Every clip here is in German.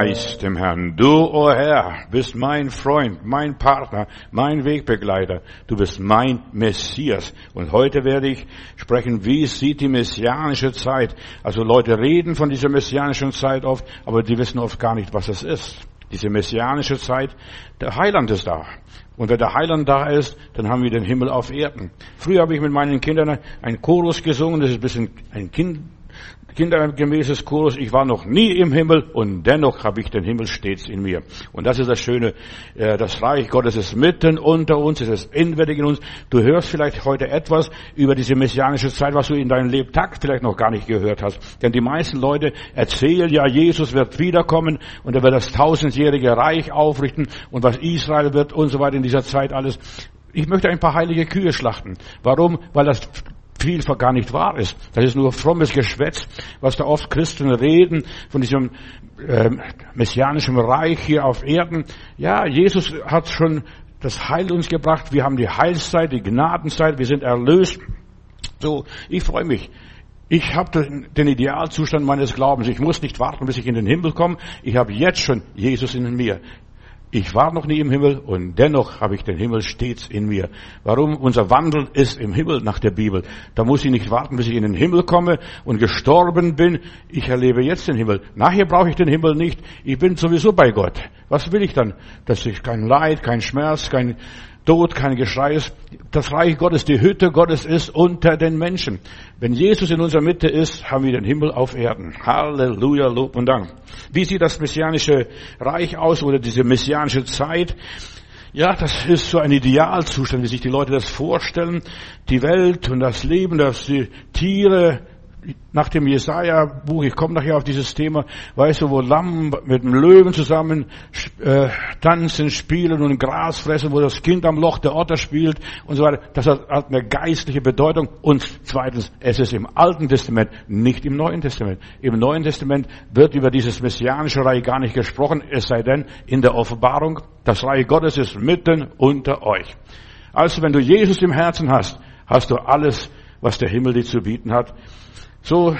Preis dem Herrn. Du, o oh Herr, bist mein Freund, mein Partner, mein Wegbegleiter. Du bist mein Messias. Und heute werde ich sprechen, wie sieht die messianische Zeit. Also Leute reden von dieser messianischen Zeit oft, aber die wissen oft gar nicht, was es ist. Diese messianische Zeit, der Heiland ist da. Und wenn der Heiland da ist, dann haben wir den Himmel auf Erden. Früher habe ich mit meinen Kindern einen Chorus gesungen, das ist ein bisschen ein Kind, kindergemäßes Chorus, ich war noch nie im Himmel und dennoch habe ich den Himmel stets in mir. Und das ist das Schöne, äh, das Reich Gottes ist mitten unter uns, es ist inwendig in uns. Du hörst vielleicht heute etwas über diese messianische Zeit, was du in deinem Lebtag vielleicht noch gar nicht gehört hast. Denn die meisten Leute erzählen ja, Jesus wird wiederkommen und er wird das tausendjährige Reich aufrichten und was Israel wird und so weiter in dieser Zeit alles. Ich möchte ein paar heilige Kühe schlachten. Warum? Weil das vielfach gar nicht wahr ist. Das ist nur frommes Geschwätz, was da oft Christen reden von diesem äh, messianischen Reich hier auf Erden. Ja, Jesus hat schon das Heil uns gebracht. Wir haben die Heilszeit, die Gnadenzeit. Wir sind erlöst. So, ich freue mich. Ich habe den Idealzustand meines Glaubens. Ich muss nicht warten, bis ich in den Himmel komme. Ich habe jetzt schon Jesus in mir. Ich war noch nie im Himmel und dennoch habe ich den Himmel stets in mir. Warum? Unser Wandel ist im Himmel nach der Bibel. Da muss ich nicht warten, bis ich in den Himmel komme und gestorben bin. Ich erlebe jetzt den Himmel. Nachher brauche ich den Himmel nicht. Ich bin sowieso bei Gott. Was will ich dann? Dass ich kein Leid, kein Schmerz, kein Tod, kein Geschrei ist. Das Reich Gottes, die Hütte Gottes ist unter den Menschen. Wenn Jesus in unserer Mitte ist, haben wir den Himmel auf Erden. Halleluja, Lob und Dank. Wie sieht das messianische Reich aus oder diese messianische Zeit? Ja, das ist so ein Idealzustand, wie sich die Leute das vorstellen. Die Welt und das Leben, dass die Tiere nach dem Jesaja-Buch, ich komme nachher auf dieses Thema, weißt du, wo Lamm mit dem Löwen zusammen äh, tanzen, spielen und Gras fressen, wo das Kind am Loch der Otter spielt und so weiter. Das hat eine geistliche Bedeutung. Und zweitens, es ist im Alten Testament, nicht im Neuen Testament. Im Neuen Testament wird über dieses messianische Reich gar nicht gesprochen, es sei denn in der Offenbarung, das Reich Gottes ist mitten unter euch. Also wenn du Jesus im Herzen hast, hast du alles, was der Himmel dir zu bieten hat. So,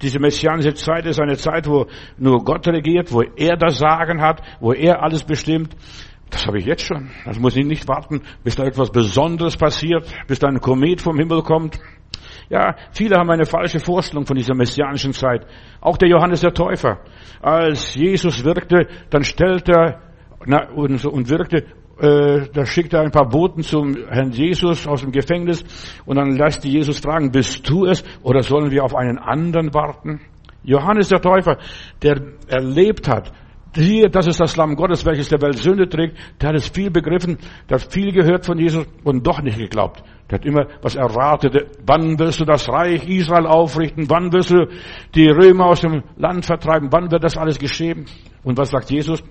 diese messianische Zeit ist eine Zeit, wo nur Gott regiert, wo er das Sagen hat, wo er alles bestimmt. Das habe ich jetzt schon. Das muss ich nicht warten, bis da etwas Besonderes passiert, bis da ein Komet vom Himmel kommt. Ja, viele haben eine falsche Vorstellung von dieser messianischen Zeit. Auch der Johannes der Täufer. Als Jesus wirkte, dann stellte er na, und wirkte äh, da schickt er ein paar Boten zum Herrn Jesus aus dem Gefängnis und dann lässt die Jesus fragen, bist du es oder sollen wir auf einen anderen warten? Johannes der Täufer, der erlebt hat, hier, das ist das Lamm Gottes, welches der Welt Sünde trägt, der hat es viel begriffen, der hat viel gehört von Jesus und doch nicht geglaubt. Der hat immer was erwartet. Wann wirst du das Reich Israel aufrichten? Wann wirst du die Römer aus dem Land vertreiben? Wann wird das alles geschehen? Und was sagt Jesus?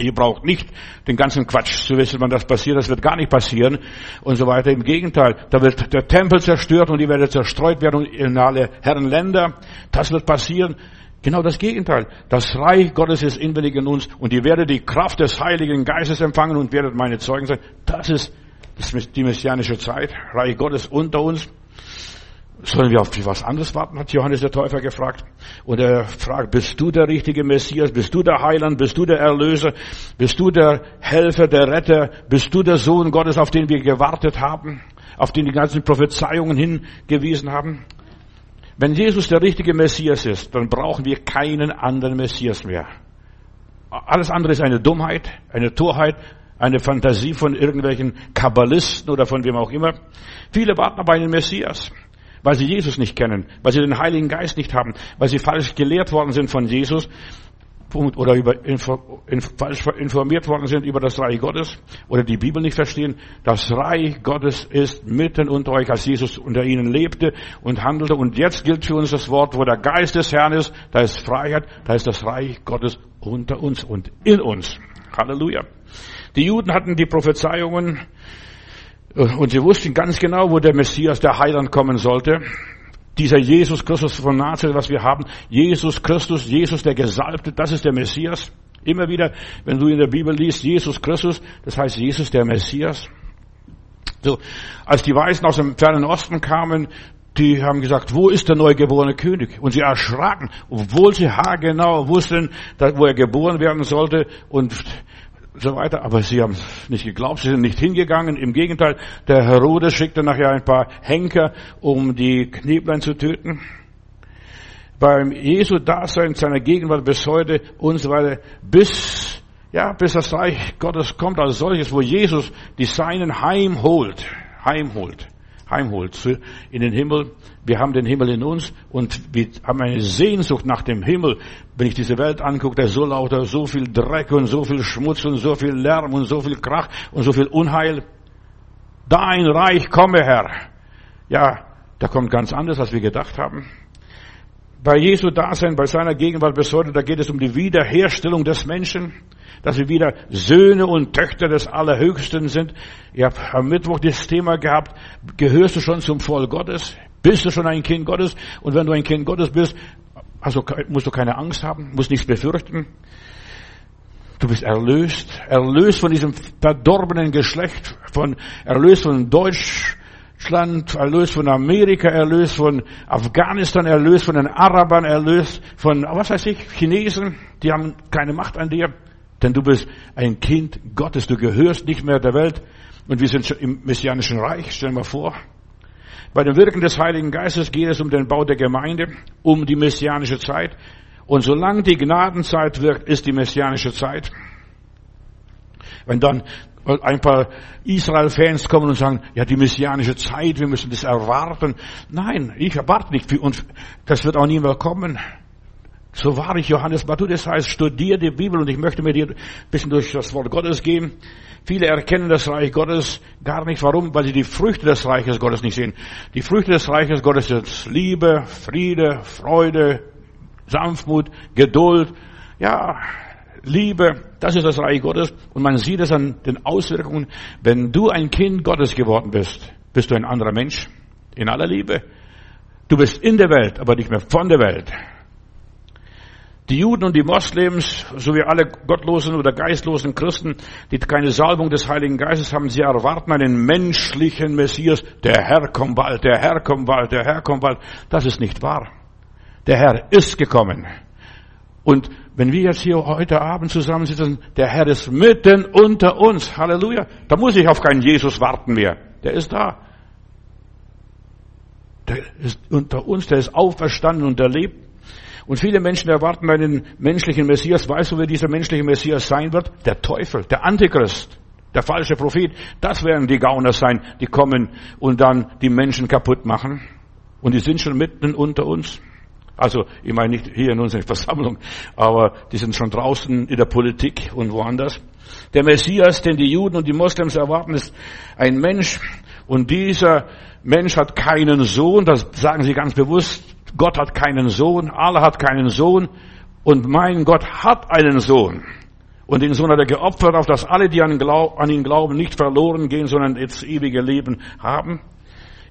Ihr braucht nicht den ganzen Quatsch zu wissen, wann das passiert. Das wird gar nicht passieren und so weiter. Im Gegenteil, da wird der Tempel zerstört und die werden zerstreut werden in alle Herrenländer. Das wird passieren. Genau das Gegenteil. Das Reich Gottes ist inwendig in uns und ihr werdet die Kraft des Heiligen Geistes empfangen und werdet meine Zeugen sein. Das ist die messianische Zeit. Reich Gottes unter uns. Sollen wir auf was anderes warten, hat Johannes der Täufer gefragt. Und er fragt, bist du der richtige Messias? Bist du der Heiland? Bist du der Erlöser? Bist du der Helfer, der Retter? Bist du der Sohn Gottes, auf den wir gewartet haben? Auf den die ganzen Prophezeiungen hingewiesen haben? Wenn Jesus der richtige Messias ist, dann brauchen wir keinen anderen Messias mehr. Alles andere ist eine Dummheit, eine Torheit, eine Fantasie von irgendwelchen Kabbalisten oder von wem auch immer. Viele warten auf einen Messias weil sie Jesus nicht kennen, weil sie den Heiligen Geist nicht haben, weil sie falsch gelehrt worden sind von Jesus oder über, falsch informiert worden sind über das Reich Gottes oder die Bibel nicht verstehen. Das Reich Gottes ist mitten unter euch, als Jesus unter ihnen lebte und handelte. Und jetzt gilt für uns das Wort, wo der Geist des Herrn ist, da ist Freiheit, da ist das Reich Gottes unter uns und in uns. Halleluja. Die Juden hatten die Prophezeiungen und sie wussten ganz genau, wo der Messias, der Heiland kommen sollte. Dieser Jesus Christus von Nazareth, was wir haben. Jesus Christus, Jesus der Gesalbte, das ist der Messias. Immer wieder, wenn du in der Bibel liest, Jesus Christus, das heißt Jesus der Messias. So, als die Weißen aus dem fernen Osten kamen, die haben gesagt, wo ist der neugeborene König? Und sie erschraken, obwohl sie haargenau wussten, wo er geboren werden sollte und so weiter. Aber sie haben nicht geglaubt, sie sind nicht hingegangen. Im Gegenteil, der Herodes schickte nachher ein paar Henker, um die Kneblein zu töten. Beim Jesu Dasein, seiner Gegenwart bis heute und so weiter, bis, ja, bis das Reich Gottes kommt als solches, wo Jesus die Seinen heimholt, heimholt heimholt in den Himmel. Wir haben den Himmel in uns und wir haben eine Sehnsucht nach dem Himmel. Wenn ich diese Welt angucke, da ist so lauter, so viel Dreck und so viel Schmutz und so viel Lärm und so viel Krach und so viel Unheil. Dein Reich komme, Herr. Ja, da kommt ganz anders, als wir gedacht haben. Bei Jesu Dasein, bei seiner Gegenwart bis heute, da geht es um die Wiederherstellung des Menschen dass wir wieder Söhne und Töchter des Allerhöchsten sind. Ihr habt am Mittwoch das Thema gehabt, gehörst du schon zum Volk Gottes? Bist du schon ein Kind Gottes? Und wenn du ein Kind Gottes bist, also musst du keine Angst haben, musst nichts befürchten. Du bist erlöst, erlöst von diesem verdorbenen Geschlecht, von, erlöst von Deutschland, erlöst von Amerika, erlöst von Afghanistan, erlöst von den Arabern, erlöst von, was weiß ich, Chinesen, die haben keine Macht an dir. Denn du bist ein Kind Gottes, du gehörst nicht mehr der Welt. Und wir sind schon im messianischen Reich, stellen wir vor. Bei dem Wirken des Heiligen Geistes geht es um den Bau der Gemeinde, um die messianische Zeit. Und solange die Gnadenzeit wirkt, ist die messianische Zeit. Wenn dann ein paar Israel-Fans kommen und sagen, ja, die messianische Zeit, wir müssen das erwarten. Nein, ich erwarte nicht. Und das wird auch nie mehr kommen. So war ich Johannes Matthäus heißt, studier die Bibel und ich möchte mit dir ein bisschen durch das Wort Gottes gehen. Viele erkennen das Reich Gottes gar nicht. Warum? Weil sie die Früchte des Reiches Gottes nicht sehen. Die Früchte des Reiches Gottes sind Liebe, Friede, Freude, Sanftmut, Geduld. Ja, Liebe, das ist das Reich Gottes. Und man sieht es an den Auswirkungen. Wenn du ein Kind Gottes geworden bist, bist du ein anderer Mensch. In aller Liebe. Du bist in der Welt, aber nicht mehr von der Welt. Die Juden und die Moslems, sowie alle gottlosen oder geistlosen Christen, die keine Salbung des Heiligen Geistes haben, sie erwarten einen menschlichen Messias. Der Herr kommt bald, der Herr kommt bald, der Herr kommt bald. Das ist nicht wahr. Der Herr ist gekommen. Und wenn wir jetzt hier heute Abend zusammensitzen, der Herr ist mitten unter uns. Halleluja. Da muss ich auf keinen Jesus warten mehr. Der ist da. Der ist unter uns, der ist auferstanden und der lebt und viele Menschen erwarten einen menschlichen Messias. Weißt du, wer dieser menschliche Messias sein wird? Der Teufel, der Antichrist, der falsche Prophet. Das werden die Gauner sein, die kommen und dann die Menschen kaputt machen. Und die sind schon mitten unter uns. Also, ich meine nicht hier in unserer Versammlung, aber die sind schon draußen in der Politik und woanders. Der Messias, den die Juden und die Moslems erwarten, ist ein Mensch. Und dieser Mensch hat keinen Sohn, das sagen sie ganz bewusst. Gott hat keinen Sohn, Allah hat keinen Sohn und mein Gott hat einen Sohn. Und den Sohn hat er geopfert, auf dass alle, die an ihn glauben, nicht verloren gehen, sondern das ewige Leben haben.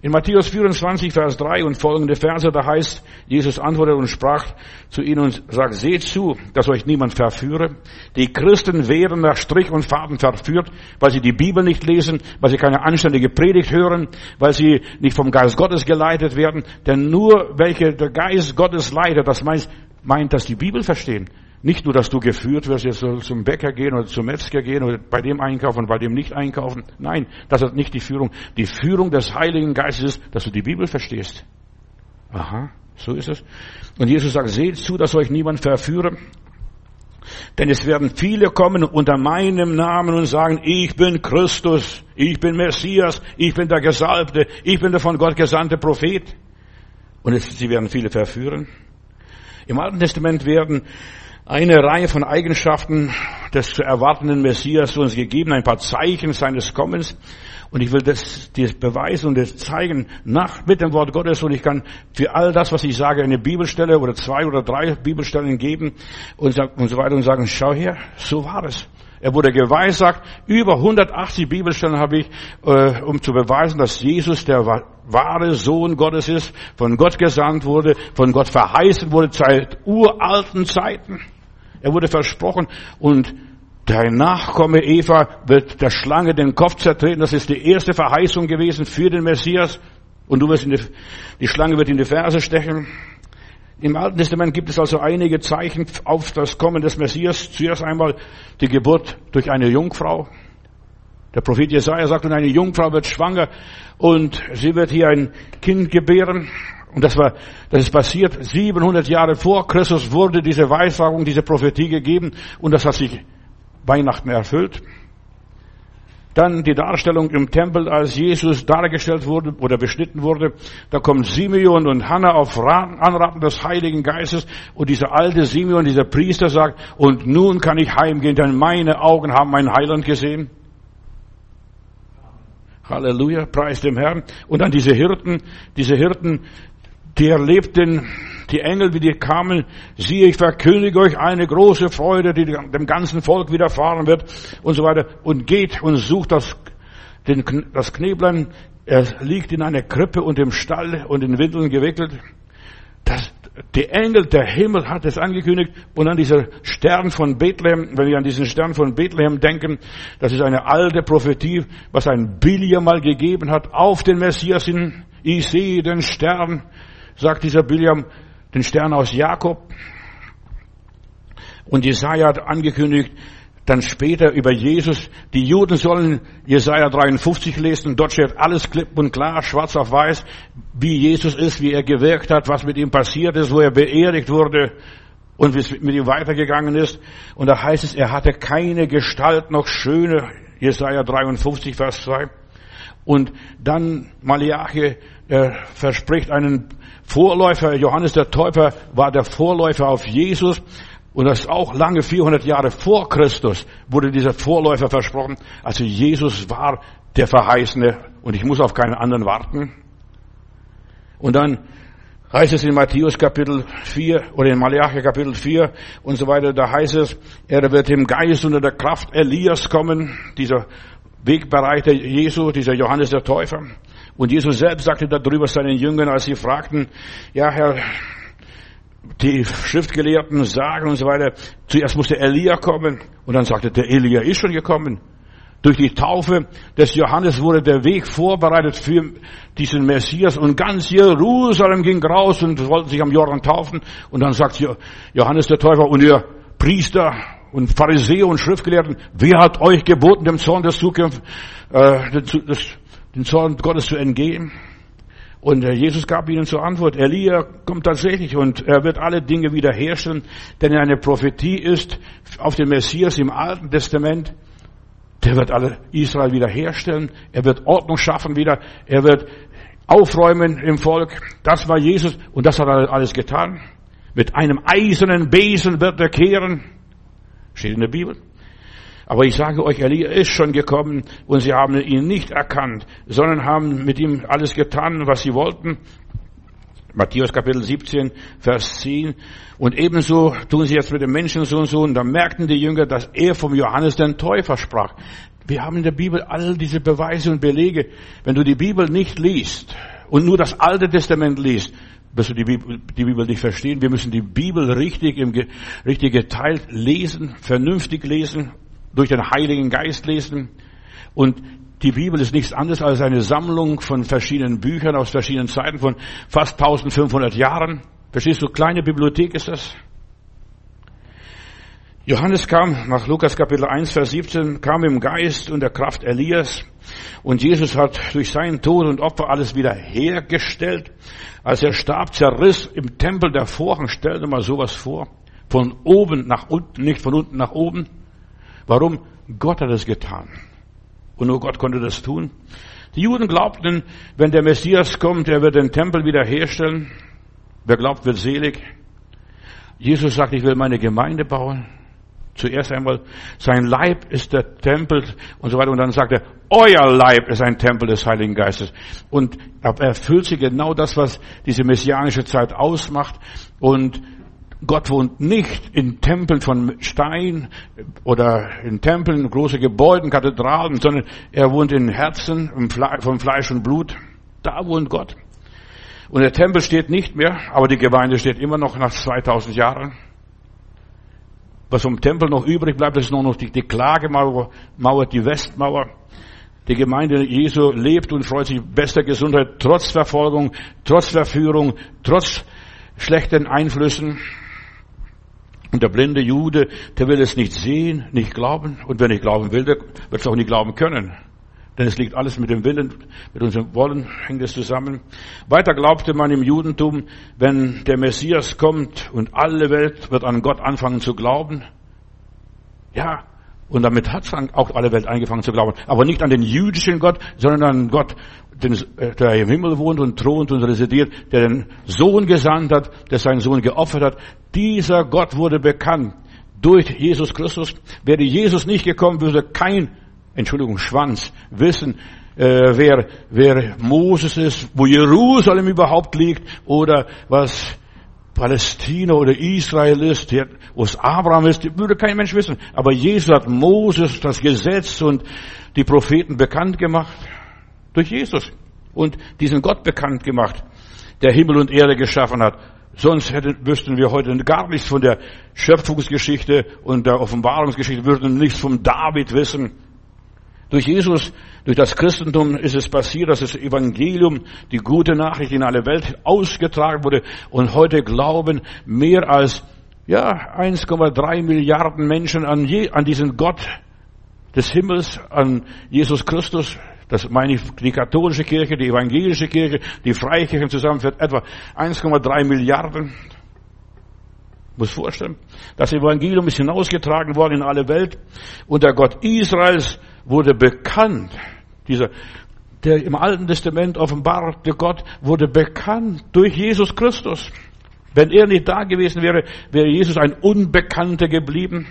In Matthäus 24, Vers 3 und folgende Verse, da heißt, Jesus antwortete und sprach zu ihnen und sagt, seht zu, dass euch niemand verführe. Die Christen wären nach Strich und Faden verführt, weil sie die Bibel nicht lesen, weil sie keine anständige Predigt hören, weil sie nicht vom Geist Gottes geleitet werden. Denn nur welche der Geist Gottes leitet, das meint, meint, dass die Bibel verstehen. Nicht nur, dass du geführt wirst, jetzt zum Bäcker gehen oder zum Metzger gehen oder bei dem einkaufen, bei dem nicht einkaufen. Nein, das ist nicht die Führung. Die Führung des Heiligen Geistes ist, dass du die Bibel verstehst. Aha, so ist es. Und Jesus sagt, seht zu, dass euch niemand verführe. Denn es werden viele kommen unter meinem Namen und sagen, ich bin Christus, ich bin Messias, ich bin der Gesalbte, ich bin der von Gott gesandte Prophet. Und es, sie werden viele verführen. Im Alten Testament werden eine Reihe von Eigenschaften des zu erwartenden Messias uns gegeben, ein paar Zeichen seines Kommens. Und ich will das, das beweisen und das zeigen nach, mit dem Wort Gottes. Und ich kann für all das, was ich sage, eine Bibelstelle oder zwei oder drei Bibelstellen geben und, und so weiter und sagen, schau her, so war es. Er wurde geweissagt. Über 180 Bibelstellen habe ich, äh, um zu beweisen, dass Jesus der wahre Sohn Gottes ist, von Gott gesandt wurde, von Gott verheißen wurde seit uralten Zeiten. Er wurde versprochen und dein Nachkomme Eva wird der Schlange den Kopf zertreten. Das ist die erste Verheißung gewesen für den Messias. Und du wirst in die, die Schlange wird in die Ferse stechen. Im Alten Testament gibt es also einige Zeichen auf das Kommen des Messias. Zuerst einmal die Geburt durch eine Jungfrau. Der Prophet Jesaja sagt, und eine Jungfrau wird schwanger und sie wird hier ein Kind gebären. Und das war, das ist passiert 700 Jahre vor Christus wurde diese Weissagung, diese Prophetie gegeben und das hat sich Weihnachten erfüllt. Dann die Darstellung im Tempel, als Jesus dargestellt wurde oder beschnitten wurde. Da kommen Simeon und Hannah auf Anraten des Heiligen Geistes und dieser alte Simeon, dieser Priester sagt, und nun kann ich heimgehen, denn meine Augen haben meinen Heiland gesehen. Halleluja, preis dem Herrn. Und dann diese Hirten, diese Hirten, die erlebten die Engel, wie die kamen, siehe, ich verkündige euch eine große Freude, die dem ganzen Volk widerfahren wird und so weiter. Und geht und sucht das, den, das Kneblein. Er liegt in einer Krippe und im Stall und in Windeln gewickelt. Das, die Engel, der Himmel hat es angekündigt. Und an dieser Stern von Bethlehem, wenn wir an diesen Stern von Bethlehem denken, das ist eine alte Prophetie, was ein Biliam mal gegeben hat auf den Messias hin. Ich sehe den Stern, sagt dieser Biliam, den Stern aus Jakob. Und Jesaja hat angekündigt, dann später über Jesus. Die Juden sollen Jesaja 53 lesen. Dort steht alles klipp und klar, schwarz auf weiß, wie Jesus ist, wie er gewirkt hat, was mit ihm passiert ist, wo er beerdigt wurde und wie es mit ihm weitergegangen ist. Und da heißt es, er hatte keine Gestalt noch schöne. Jesaja 53, Vers 2. Und dann Malachi, er verspricht einen Vorläufer, Johannes der Täufer war der Vorläufer auf Jesus. Und das auch lange 400 Jahre vor Christus wurde dieser Vorläufer versprochen. Also Jesus war der Verheißene und ich muss auf keinen anderen warten. Und dann heißt es in Matthäus Kapitel 4 oder in Malachi Kapitel 4 und so weiter, da heißt es, er wird im Geist unter der Kraft Elias kommen, dieser Wegbereiter Jesu, dieser Johannes der Täufer. Und Jesus selbst sagte darüber seinen Jüngern, als sie fragten, ja Herr, die Schriftgelehrten sagen und so weiter, zuerst musste Elia kommen. Und dann sagte der Elia ist schon gekommen. Durch die Taufe des Johannes wurde der Weg vorbereitet für diesen Messias. Und ganz Jerusalem ging raus und wollten sich am Jordan taufen. Und dann sagt Johannes der Täufer und ihr Priester und Pharisäer und Schriftgelehrten, wer hat euch geboten, dem Zorn des Zukunft, äh, des, den Zorn Gottes zu entgehen. Und Jesus gab ihnen zur Antwort, Elia kommt tatsächlich und er wird alle Dinge wiederherstellen, denn er eine Prophetie ist auf den Messias im Alten Testament. Der wird alle Israel wiederherstellen. Er wird Ordnung schaffen wieder. Er wird aufräumen im Volk. Das war Jesus und das hat er alles getan. Mit einem eisernen Besen wird er kehren. Steht in der Bibel. Aber ich sage euch, Elia ist schon gekommen und sie haben ihn nicht erkannt, sondern haben mit ihm alles getan, was sie wollten. Matthäus Kapitel 17, Vers 10. Und ebenso tun sie jetzt mit dem Menschensohn so. Und da merkten die Jünger, dass er vom Johannes den Täufer sprach. Wir haben in der Bibel all diese Beweise und Belege. Wenn du die Bibel nicht liest und nur das Alte Testament liest, wirst du die Bibel, die Bibel nicht verstehen. Wir müssen die Bibel richtig, im, richtig geteilt lesen, vernünftig lesen durch den Heiligen Geist lesen. Und die Bibel ist nichts anderes als eine Sammlung von verschiedenen Büchern aus verschiedenen Zeiten von fast 1500 Jahren. Verstehst du, kleine Bibliothek ist das. Johannes kam nach Lukas Kapitel 1, Vers 17, kam im Geist und der Kraft Elias. Und Jesus hat durch seinen Tod und Opfer alles wieder hergestellt. Als er starb, zerriss im Tempel der Vorhang. Stell dir mal sowas vor. Von oben nach unten, nicht von unten nach oben. Warum? Gott hat es getan. Und nur Gott konnte das tun. Die Juden glaubten, wenn der Messias kommt, er wird den Tempel wieder herstellen. Wer glaubt, wird selig. Jesus sagt, ich will meine Gemeinde bauen. Zuerst einmal, sein Leib ist der Tempel und so weiter. Und dann sagt er, euer Leib ist ein Tempel des Heiligen Geistes. Und er erfüllt sich genau das, was diese messianische Zeit ausmacht. Und Gott wohnt nicht in Tempeln von Stein oder in Tempeln, große Gebäuden, Kathedralen, sondern er wohnt in Herzen von Fleisch und Blut. Da wohnt Gott. Und der Tempel steht nicht mehr, aber die Gemeinde steht immer noch nach 2000 Jahren. Was vom Tempel noch übrig bleibt, ist nur noch die, Klagemauer, Mauer, die Westmauer. Die Gemeinde Jesu lebt und freut sich bester Gesundheit, trotz Verfolgung, trotz Verführung, trotz schlechten Einflüssen. Und der blinde Jude, der will es nicht sehen, nicht glauben. Und wenn nicht glauben will, der wird es auch nicht glauben können. Denn es liegt alles mit dem Willen, mit unserem Wollen hängt es zusammen. Weiter glaubte man im Judentum, wenn der Messias kommt und alle Welt wird an Gott anfangen zu glauben. Ja, und damit hat auch alle Welt angefangen zu glauben. Aber nicht an den jüdischen Gott, sondern an Gott, der im Himmel wohnt und thront und residiert, der den Sohn gesandt hat, der seinen Sohn geopfert hat. Dieser Gott wurde bekannt durch Jesus Christus. Wäre Jesus nicht gekommen, würde kein Entschuldigung, Schwanz, wissen, äh, wer, wer Moses ist, wo Jerusalem überhaupt liegt oder was Palästina oder Israel ist, wo es Abraham ist, würde kein Mensch wissen. Aber Jesus hat Moses das Gesetz und die Propheten bekannt gemacht. Durch Jesus. Und diesen Gott bekannt gemacht, der Himmel und Erde geschaffen hat. Sonst hätten, wüssten wir heute gar nichts von der Schöpfungsgeschichte und der Offenbarungsgeschichte, würden nichts vom David wissen. Durch Jesus, durch das Christentum ist es passiert, dass das Evangelium, die gute Nachricht in alle Welt ausgetragen wurde und heute glauben mehr als ja 1,3 Milliarden Menschen an, je, an diesen Gott des Himmels, an Jesus Christus. Das meine ich die katholische Kirche, die evangelische Kirche, die Freikirchen zusammen für etwa 1,3 Milliarden. Muss vorstellen. Das Evangelium ist hinausgetragen worden in alle Welt und der Gott Israels wurde bekannt. Dieser, der im Alten Testament offenbarte Gott wurde bekannt durch Jesus Christus. Wenn er nicht da gewesen wäre, wäre Jesus ein Unbekannter geblieben.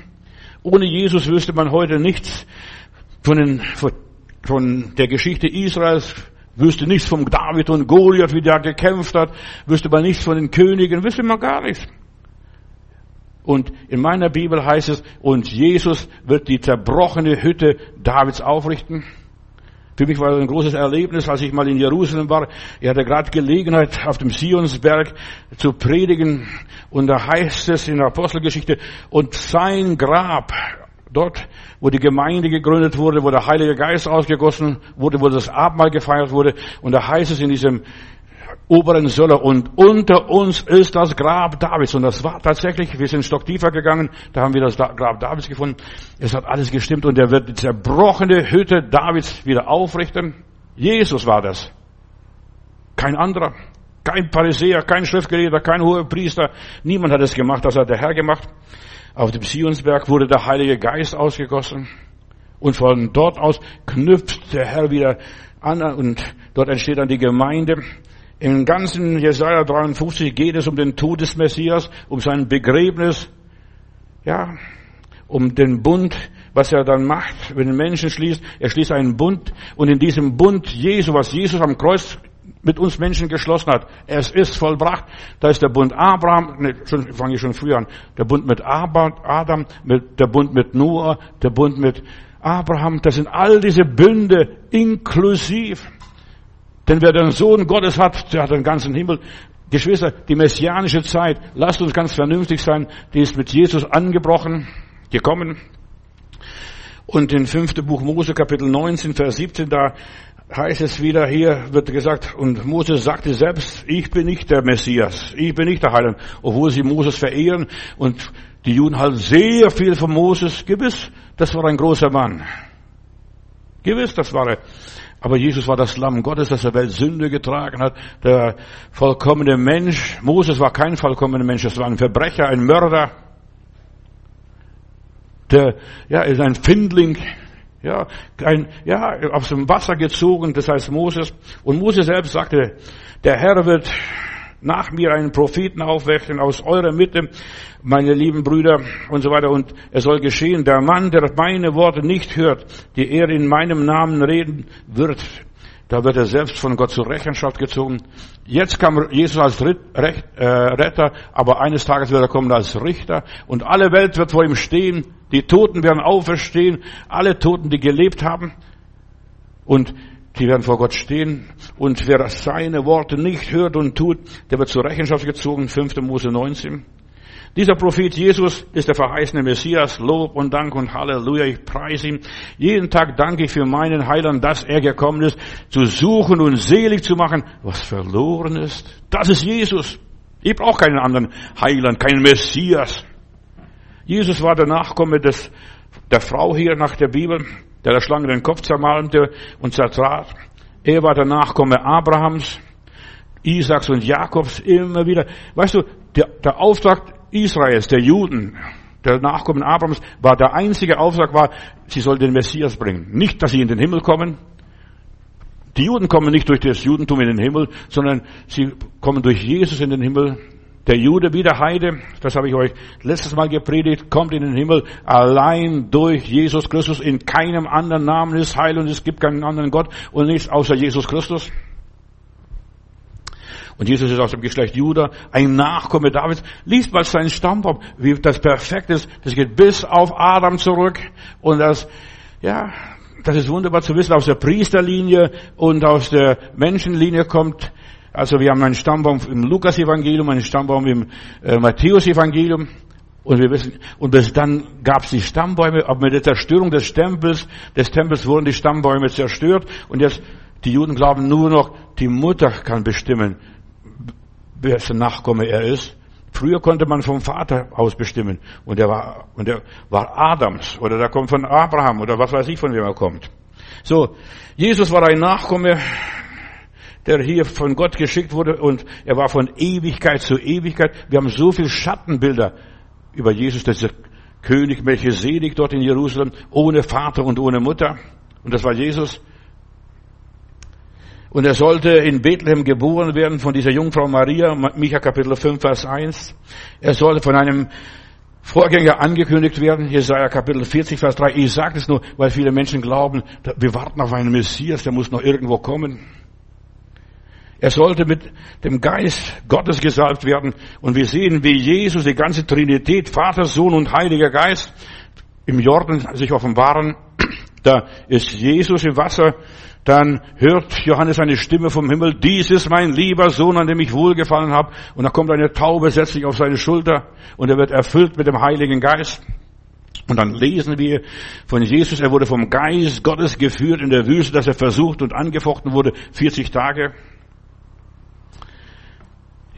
Ohne Jesus wüsste man heute nichts von, den, von der Geschichte Israels, wüsste nichts vom David und Goliath, wie der gekämpft hat, wüsste man nichts von den Königen, wüsste man gar nichts. Und in meiner Bibel heißt es, und Jesus wird die zerbrochene Hütte Davids aufrichten. Für mich war das ein großes Erlebnis, als ich mal in Jerusalem war. Ich hatte gerade Gelegenheit, auf dem Sionsberg zu predigen. Und da heißt es in der Apostelgeschichte, und sein Grab, dort, wo die Gemeinde gegründet wurde, wo der Heilige Geist ausgegossen wurde, wo das Abendmahl gefeiert wurde. Und da heißt es in diesem oberen Söller und unter uns ist das Grab Davids. Und das war tatsächlich, wir sind Stock tiefer gegangen, da haben wir das Grab Davids gefunden. Es hat alles gestimmt und er wird die zerbrochene Hütte Davids wieder aufrichten. Jesus war das. Kein anderer. Kein Pharisäer, kein Schriftgelehrter, kein hoher Priester. Niemand hat es gemacht, das hat der Herr gemacht. Auf dem Sionsberg wurde der Heilige Geist ausgegossen. Und von dort aus knüpft der Herr wieder an und dort entsteht dann die Gemeinde. Im ganzen Jesaja 53 geht es um den Tod des Messias, um sein Begräbnis, ja, um den Bund, was er dann macht, wenn Menschen schließt. Er schließt einen Bund und in diesem Bund Jesu, was Jesus am Kreuz mit uns Menschen geschlossen hat, es ist vollbracht. Da ist der Bund Abraham, ne, schon, fange ich schon früher an, der Bund mit Adam, mit, der Bund mit Noah, der Bund mit Abraham, das sind all diese Bünde inklusiv. Denn wer den Sohn Gottes hat, der hat den ganzen Himmel. Geschwister, die messianische Zeit, lasst uns ganz vernünftig sein, die ist mit Jesus angebrochen, gekommen. Und in 5. Buch Mose, Kapitel 19, Vers 17, da heißt es wieder, hier wird gesagt, und Moses sagte selbst, ich bin nicht der Messias, ich bin nicht der Heiland, obwohl sie Moses verehren und die Juden halten sehr viel von Moses. Gewiss, das war ein großer Mann. Gewiss, das war er. Aber Jesus war das Lamm Gottes, das der Welt Sünde getragen hat, der vollkommene Mensch. Moses war kein vollkommener Mensch, das war ein Verbrecher, ein Mörder. Der, ja, ist ein Findling, ja, ein, ja, aus dem Wasser gezogen, das heißt Moses. Und Moses selbst sagte, der Herr wird nach mir einen Propheten aufwecken aus eurer Mitte, meine lieben Brüder und so weiter. Und es soll geschehen, der Mann, der meine Worte nicht hört, die er in meinem Namen reden wird, da wird er selbst von Gott zur Rechenschaft gezogen. Jetzt kam Jesus als äh, Retter, aber eines Tages wird er kommen als Richter und alle Welt wird vor ihm stehen. Die Toten werden auferstehen, alle Toten, die gelebt haben. Und die werden vor Gott stehen. Und wer seine Worte nicht hört und tut, der wird zur Rechenschaft gezogen. 5. Mose 19. Dieser Prophet Jesus ist der verheißene Messias. Lob und Dank und Halleluja. Ich preise ihn. Jeden Tag danke ich für meinen Heiland, dass er gekommen ist, zu suchen und selig zu machen, was verloren ist. Das ist Jesus. Ich brauche keinen anderen Heiland, keinen Messias. Jesus war der Nachkomme des, der Frau hier nach der Bibel, der der Schlange den Kopf zermalmte und zertrat. Er war der Nachkomme Abrahams, Isaaks und Jakobs immer wieder. Weißt du, der, der Auftrag Israels, der Juden, der Nachkommen Abrahams, war der einzige Auftrag war, sie soll den Messias bringen. Nicht, dass sie in den Himmel kommen. Die Juden kommen nicht durch das Judentum in den Himmel, sondern sie kommen durch Jesus in den Himmel. Der Jude wie der Heide, das habe ich euch letztes Mal gepredigt, kommt in den Himmel allein durch Jesus Christus. In keinem anderen Namen ist Heil und es gibt keinen anderen Gott und nichts außer Jesus Christus. Und Jesus ist aus dem Geschlecht Juda, ein Nachkomme Davids. Liest mal seinen Stammbaum, wie das perfekt ist. Das geht bis auf Adam zurück. Und das, ja, das ist wunderbar zu wissen, aus der Priesterlinie und aus der Menschenlinie kommt. Also wir haben einen Stammbaum im Lukas-Evangelium, einen Stammbaum im äh, Matthäus-Evangelium. Und wir wissen, und bis dann gab es die Stammbäume, aber mit der Zerstörung des Tempels, des Tempels wurden die Stammbäume zerstört. Und jetzt, die Juden glauben nur noch, die Mutter kann bestimmen, wessen Nachkomme er ist. Früher konnte man vom Vater aus bestimmen. Und er war, und er war Adams. Oder der kommt von Abraham. Oder was weiß ich, von wem er kommt. So. Jesus war ein Nachkomme, der hier von Gott geschickt wurde. Und er war von Ewigkeit zu Ewigkeit. Wir haben so viele Schattenbilder über Jesus. Das ist König Melchisedek dort in Jerusalem. Ohne Vater und ohne Mutter. Und das war Jesus. Und er sollte in Bethlehem geboren werden von dieser Jungfrau Maria, Micha Kapitel 5, Vers 1. Er sollte von einem Vorgänger angekündigt werden, Jesaja Kapitel 40, Vers 3. Ich sage es nur, weil viele Menschen glauben, wir warten auf einen Messias, der muss noch irgendwo kommen. Er sollte mit dem Geist Gottes gesalbt werden. Und wir sehen, wie Jesus, die ganze Trinität, Vater, Sohn und Heiliger Geist, im Jordan sich offenbaren. Da ist Jesus im Wasser dann hört Johannes eine Stimme vom Himmel, dies ist mein lieber Sohn, an dem ich wohlgefallen habe. Und da kommt eine Taube, setzt sich auf seine Schulter und er wird erfüllt mit dem Heiligen Geist. Und dann lesen wir von Jesus, er wurde vom Geist Gottes geführt in der Wüste, dass er versucht und angefochten wurde, 40 Tage.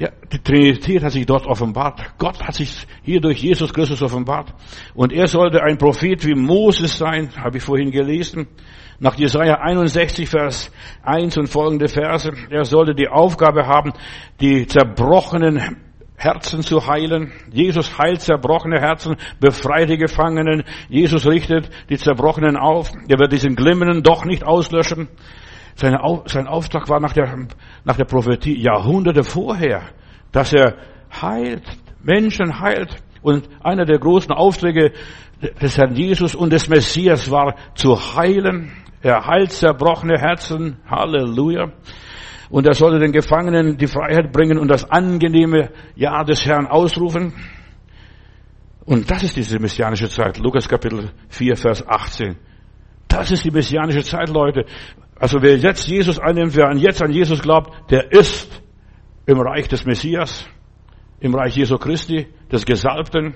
Ja, die Trinität hat sich dort offenbart. Gott hat sich hier durch Jesus Christus offenbart. Und er sollte ein Prophet wie Moses sein, habe ich vorhin gelesen. Nach Jesaja 61, Vers 1 und folgende Verse. Er sollte die Aufgabe haben, die zerbrochenen Herzen zu heilen. Jesus heilt zerbrochene Herzen, befreit die Gefangenen. Jesus richtet die Zerbrochenen auf. Er wird diesen Glimmenden doch nicht auslöschen. Sein, sein Auftrag war nach der, nach der Prophetie Jahrhunderte vorher, dass er heilt, Menschen heilt. Und einer der großen Aufträge des Herrn Jesus und des Messias war zu heilen, er heilt zerbrochene Herzen. Halleluja. Und er sollte den Gefangenen die Freiheit bringen und das angenehme Ja des Herrn ausrufen. Und das ist diese messianische Zeit. Lukas Kapitel 4, Vers 18. Das ist die messianische Zeit, Leute. Also wer jetzt Jesus annimmt, wer jetzt an Jesus glaubt, der ist im Reich des Messias, im Reich Jesu Christi, des Gesalbten.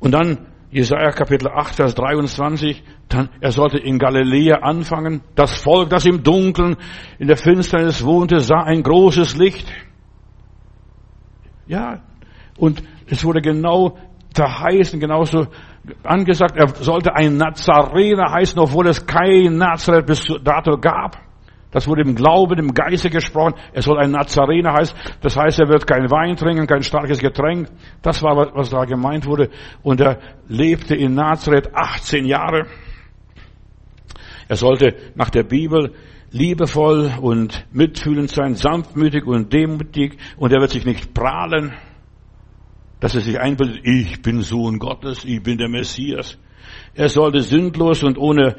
Und dann Jesaja Kapitel 8, Vers 23, dann, er sollte in Galiläa anfangen. Das Volk, das im Dunkeln, in der Finsternis wohnte, sah ein großes Licht. Ja, und es wurde genau verheißen, genauso angesagt, er sollte ein Nazarener heißen, obwohl es kein Nazareth bis dato gab. Das wurde im Glauben, im Geiste gesprochen. Er soll ein Nazarener heißen. Das heißt, er wird kein Wein trinken, kein starkes Getränk. Das war, was da gemeint wurde. Und er lebte in Nazareth 18 Jahre. Er sollte nach der Bibel liebevoll und mitfühlend sein, sanftmütig und demütig. Und er wird sich nicht prahlen, dass er sich einbildet, ich bin Sohn Gottes, ich bin der Messias. Er sollte sündlos und ohne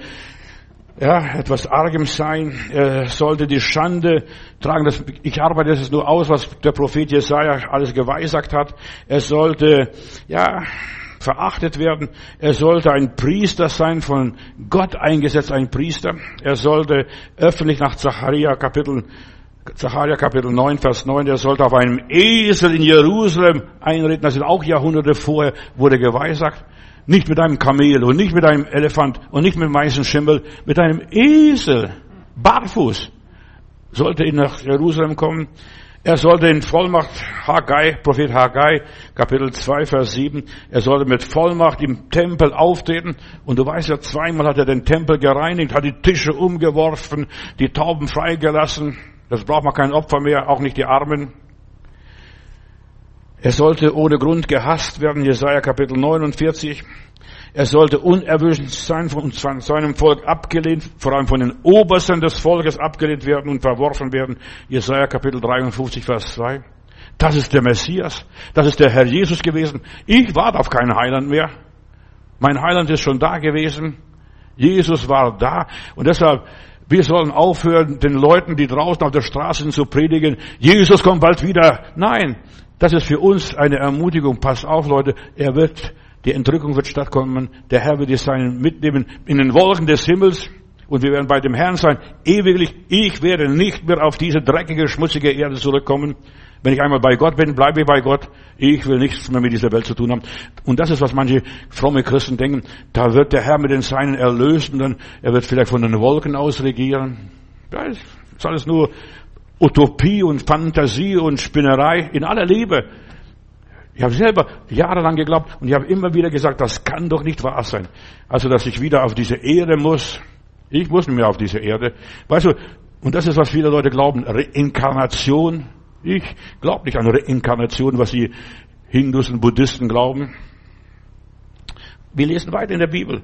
ja, etwas Argem sein. Er sollte die Schande tragen. Das, ich arbeite das nur aus, was der Prophet Jesaja alles geweissagt hat. Er sollte, ja, verachtet werden. Er sollte ein Priester sein, von Gott eingesetzt, ein Priester. Er sollte öffentlich nach Zacharia Kapitel Zacharia Kapitel 9, Vers 9, der sollte auf einem Esel in Jerusalem einreden. Das sind auch Jahrhunderte vorher, wurde geweissagt. Nicht mit einem Kamel und nicht mit einem Elefant und nicht mit einem weißen Schimmel, mit einem Esel, barfuß, sollte er nach Jerusalem kommen. Er sollte in Vollmacht, Haggai, Prophet Haggai, Kapitel 2, Vers 7, er sollte mit Vollmacht im Tempel auftreten. Und du weißt ja, zweimal hat er den Tempel gereinigt, hat die Tische umgeworfen, die Tauben freigelassen. Das braucht man kein Opfer mehr, auch nicht die Armen. Er sollte ohne Grund gehasst werden, Jesaja Kapitel 49. Er sollte unerwünscht sein von seinem Volk abgelehnt, vor allem von den Obersten des Volkes abgelehnt werden und verworfen werden. Jesaja Kapitel 53, Vers 2. Das ist der Messias. Das ist der Herr Jesus gewesen. Ich warte auf keinen Heiland mehr. Mein Heiland ist schon da gewesen. Jesus war da. Und deshalb, wir sollen aufhören, den Leuten, die draußen auf der Straße sind, zu predigen, Jesus kommt bald wieder. Nein, das ist für uns eine Ermutigung. Passt auf, Leute, er wird die Entrückung wird stattkommen. Der Herr wird die Seinen mitnehmen in den Wolken des Himmels. Und wir werden bei dem Herrn sein. Ewiglich. Ich werde nicht mehr auf diese dreckige, schmutzige Erde zurückkommen. Wenn ich einmal bei Gott bin, bleibe ich bei Gott. Ich will nichts mehr mit dieser Welt zu tun haben. Und das ist, was manche fromme Christen denken. Da wird der Herr mit den Seinen erlösen, dann er wird vielleicht von den Wolken aus regieren. Das ist alles nur Utopie und Fantasie und Spinnerei in aller Liebe. Ich habe selber jahrelang geglaubt und ich habe immer wieder gesagt, das kann doch nicht wahr sein. Also, dass ich wieder auf diese Erde muss. Ich muss nicht mehr auf diese Erde. Weißt du, und das ist, was viele Leute glauben, Reinkarnation. Ich glaube nicht an Reinkarnation, was die Hindus und Buddhisten glauben. Wir lesen weiter in der Bibel.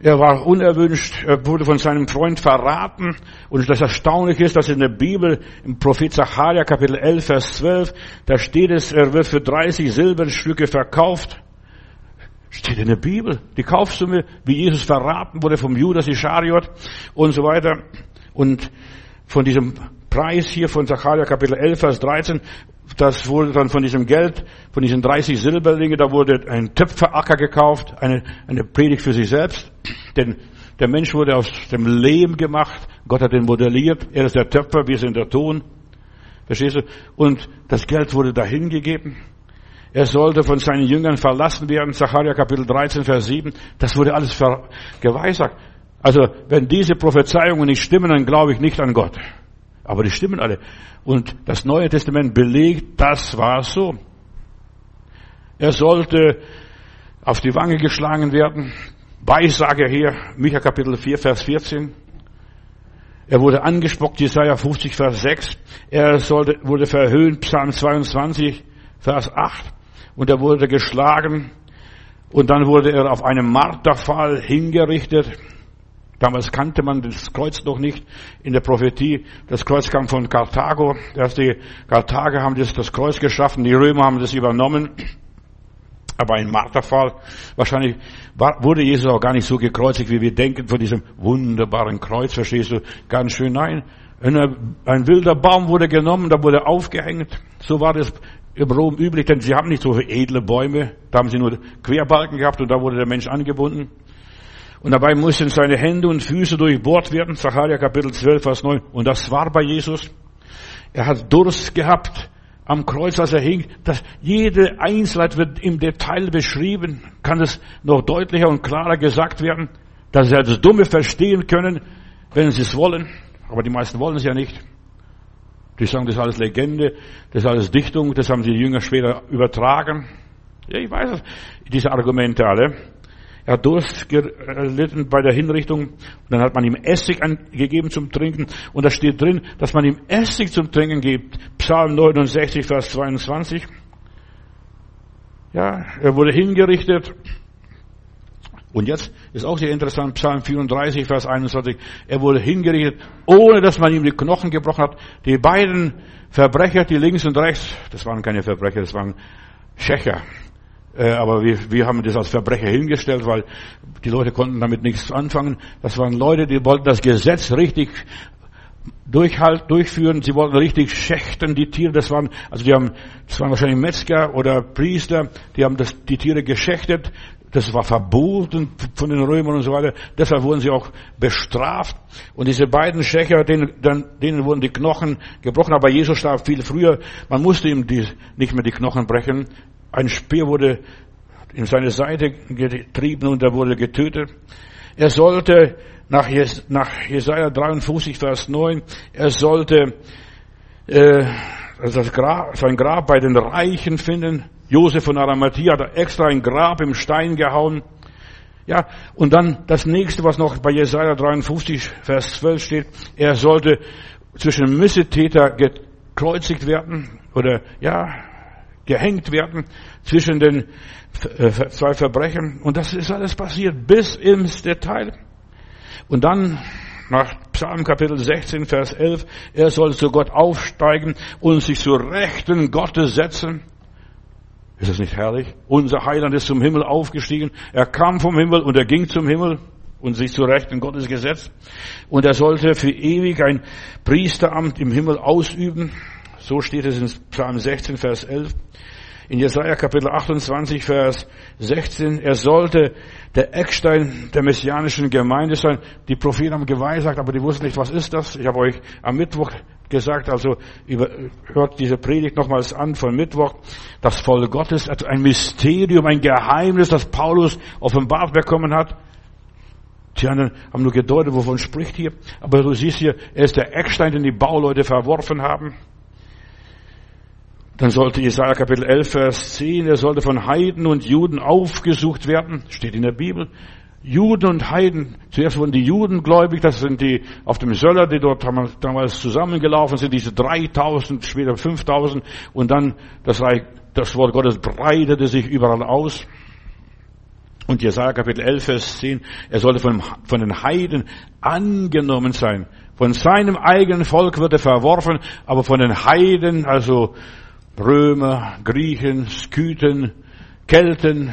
Er war unerwünscht, er wurde von seinem Freund verraten. Und das Erstaunliche ist, dass in der Bibel, im Prophet Zacharia Kapitel 11, Vers 12, da steht es, er wird für 30 Silberstücke verkauft. Steht in der Bibel. Die Kaufsumme, wie Jesus verraten wurde vom Judas Ischariot und so weiter. Und von diesem Preis hier von Zacharia Kapitel 11, Vers 13, das wurde dann von diesem Geld, von diesen 30 Silberlinge, da wurde ein Töpferacker gekauft, eine, eine Predigt für sich selbst. Denn der Mensch wurde aus dem Lehm gemacht. Gott hat ihn modelliert. Er ist der Töpfer, wir sind der Ton. Verstehst du? Und das Geld wurde dahin gegeben. Er sollte von seinen Jüngern verlassen werden. Zacharia Kapitel 13, Vers 7. Das wurde alles geweissagt. Also, wenn diese Prophezeiungen nicht stimmen, dann glaube ich nicht an Gott. Aber die stimmen alle. Und das Neue Testament belegt, das war so. Er sollte auf die Wange geschlagen werden. Weissage hier, Micha Kapitel 4, Vers 14. Er wurde angespuckt, Jesaja 50, Vers 6. Er sollte, wurde verhöhnt, Psalm 22, Vers 8. Und er wurde geschlagen. Und dann wurde er auf einem Marterfall hingerichtet. Damals kannte man das Kreuz noch nicht in der Prophetie. Das Kreuz kam von Karthago. Erst die Karthager haben das, das Kreuz geschaffen, die Römer haben das übernommen. Aber ein Marterfall. Wahrscheinlich war, wurde Jesus auch gar nicht so gekreuzigt, wie wir denken, von diesem wunderbaren Kreuz, verstehst du? Ganz schön, nein. Ein, wilder Baum wurde genommen, da wurde aufgehängt. So war das im Rom üblich, denn sie haben nicht so edle Bäume. Da haben sie nur Querbalken gehabt und da wurde der Mensch angebunden. Und dabei mussten seine Hände und Füße durchbohrt werden. Zacharia Kapitel 12, Vers 9. Und das war bei Jesus. Er hat Durst gehabt am Kreuz, als er hing. Das, jede Einzelheit wird im Detail beschrieben. Kann es noch deutlicher und klarer gesagt werden, dass das Dumme verstehen können, wenn sie es wollen. Aber die meisten wollen es ja nicht. Die sagen, das ist alles Legende, das ist alles Dichtung, das haben die Jünger später übertragen. Ja, ich weiß es, diese Argumente alle. Er hat Durst gelitten bei der Hinrichtung. Und dann hat man ihm Essig gegeben zum Trinken. Und da steht drin, dass man ihm Essig zum Trinken gibt. Psalm 69, Vers 22. Ja, er wurde hingerichtet. Und jetzt ist auch sehr interessant, Psalm 34, Vers 21. Er wurde hingerichtet, ohne dass man ihm die Knochen gebrochen hat. Die beiden Verbrecher, die links und rechts, das waren keine Verbrecher, das waren Schächer. Äh, aber wir, wir haben das als Verbrecher hingestellt, weil die Leute konnten damit nichts anfangen. Das waren Leute, die wollten das Gesetz richtig durchhalt, durchführen. Sie wollten richtig schächten, die Tiere. Das waren, also die haben, das waren wahrscheinlich Metzger oder Priester, die haben das, die Tiere geschächtet, das war verboten von den Römern und so weiter. Deshalb wurden sie auch bestraft. Und diese beiden Schächer, denen, denen wurden die Knochen gebrochen. Aber Jesus starb viel früher. Man musste ihm die, nicht mehr die Knochen brechen. Ein Speer wurde in seine Seite getrieben und er wurde getötet. Er sollte nach, Jes nach Jesaja 53, Vers 9, er sollte äh, das Grab, sein Grab bei den Reichen finden. Josef von Arimathea hat extra ein Grab im Stein gehauen. Ja, und dann das nächste, was noch bei Jesaja 53, Vers 12 steht, er sollte zwischen Missetäter gekreuzigt werden oder, ja, gehängt werden zwischen den äh, zwei Verbrechen. Und das ist alles passiert bis ins Detail. Und dann nach Psalm Kapitel 16, Vers 11, er soll zu Gott aufsteigen und sich zu Rechten Gottes setzen. Ist das nicht herrlich? Unser Heiland ist zum Himmel aufgestiegen. Er kam vom Himmel und er ging zum Himmel und sich zu Rechten Gottes gesetzt. Und er sollte für ewig ein Priesteramt im Himmel ausüben. So steht es in Psalm 16, Vers 11. In Jesaja Kapitel 28, Vers 16, er sollte der Eckstein der messianischen Gemeinde sein. Die Propheten haben geweissagt, aber die wussten nicht, was ist das. Ich habe euch am Mittwoch gesagt, also über, hört diese Predigt nochmals an von Mittwoch. Das Volk Gottes, also ein Mysterium, ein Geheimnis, das Paulus offenbart bekommen hat. Die anderen haben nur gedeutet, wovon spricht hier. Aber du siehst hier, er ist der Eckstein, den die Bauleute verworfen haben. Dann sollte Jesaja Kapitel 11, Vers 10, er sollte von Heiden und Juden aufgesucht werden. Steht in der Bibel. Juden und Heiden. Zuerst wurden die Juden gläubig, das sind die auf dem Söller, die dort damals zusammengelaufen sind, diese 3000, später 5000. Und dann das, Reich, das Wort Gottes breitete sich überall aus. Und Jesaja Kapitel 11, Vers 10, er sollte von, von den Heiden angenommen sein. Von seinem eigenen Volk wird er verworfen, aber von den Heiden, also Römer, Griechen, Skythen, Kelten,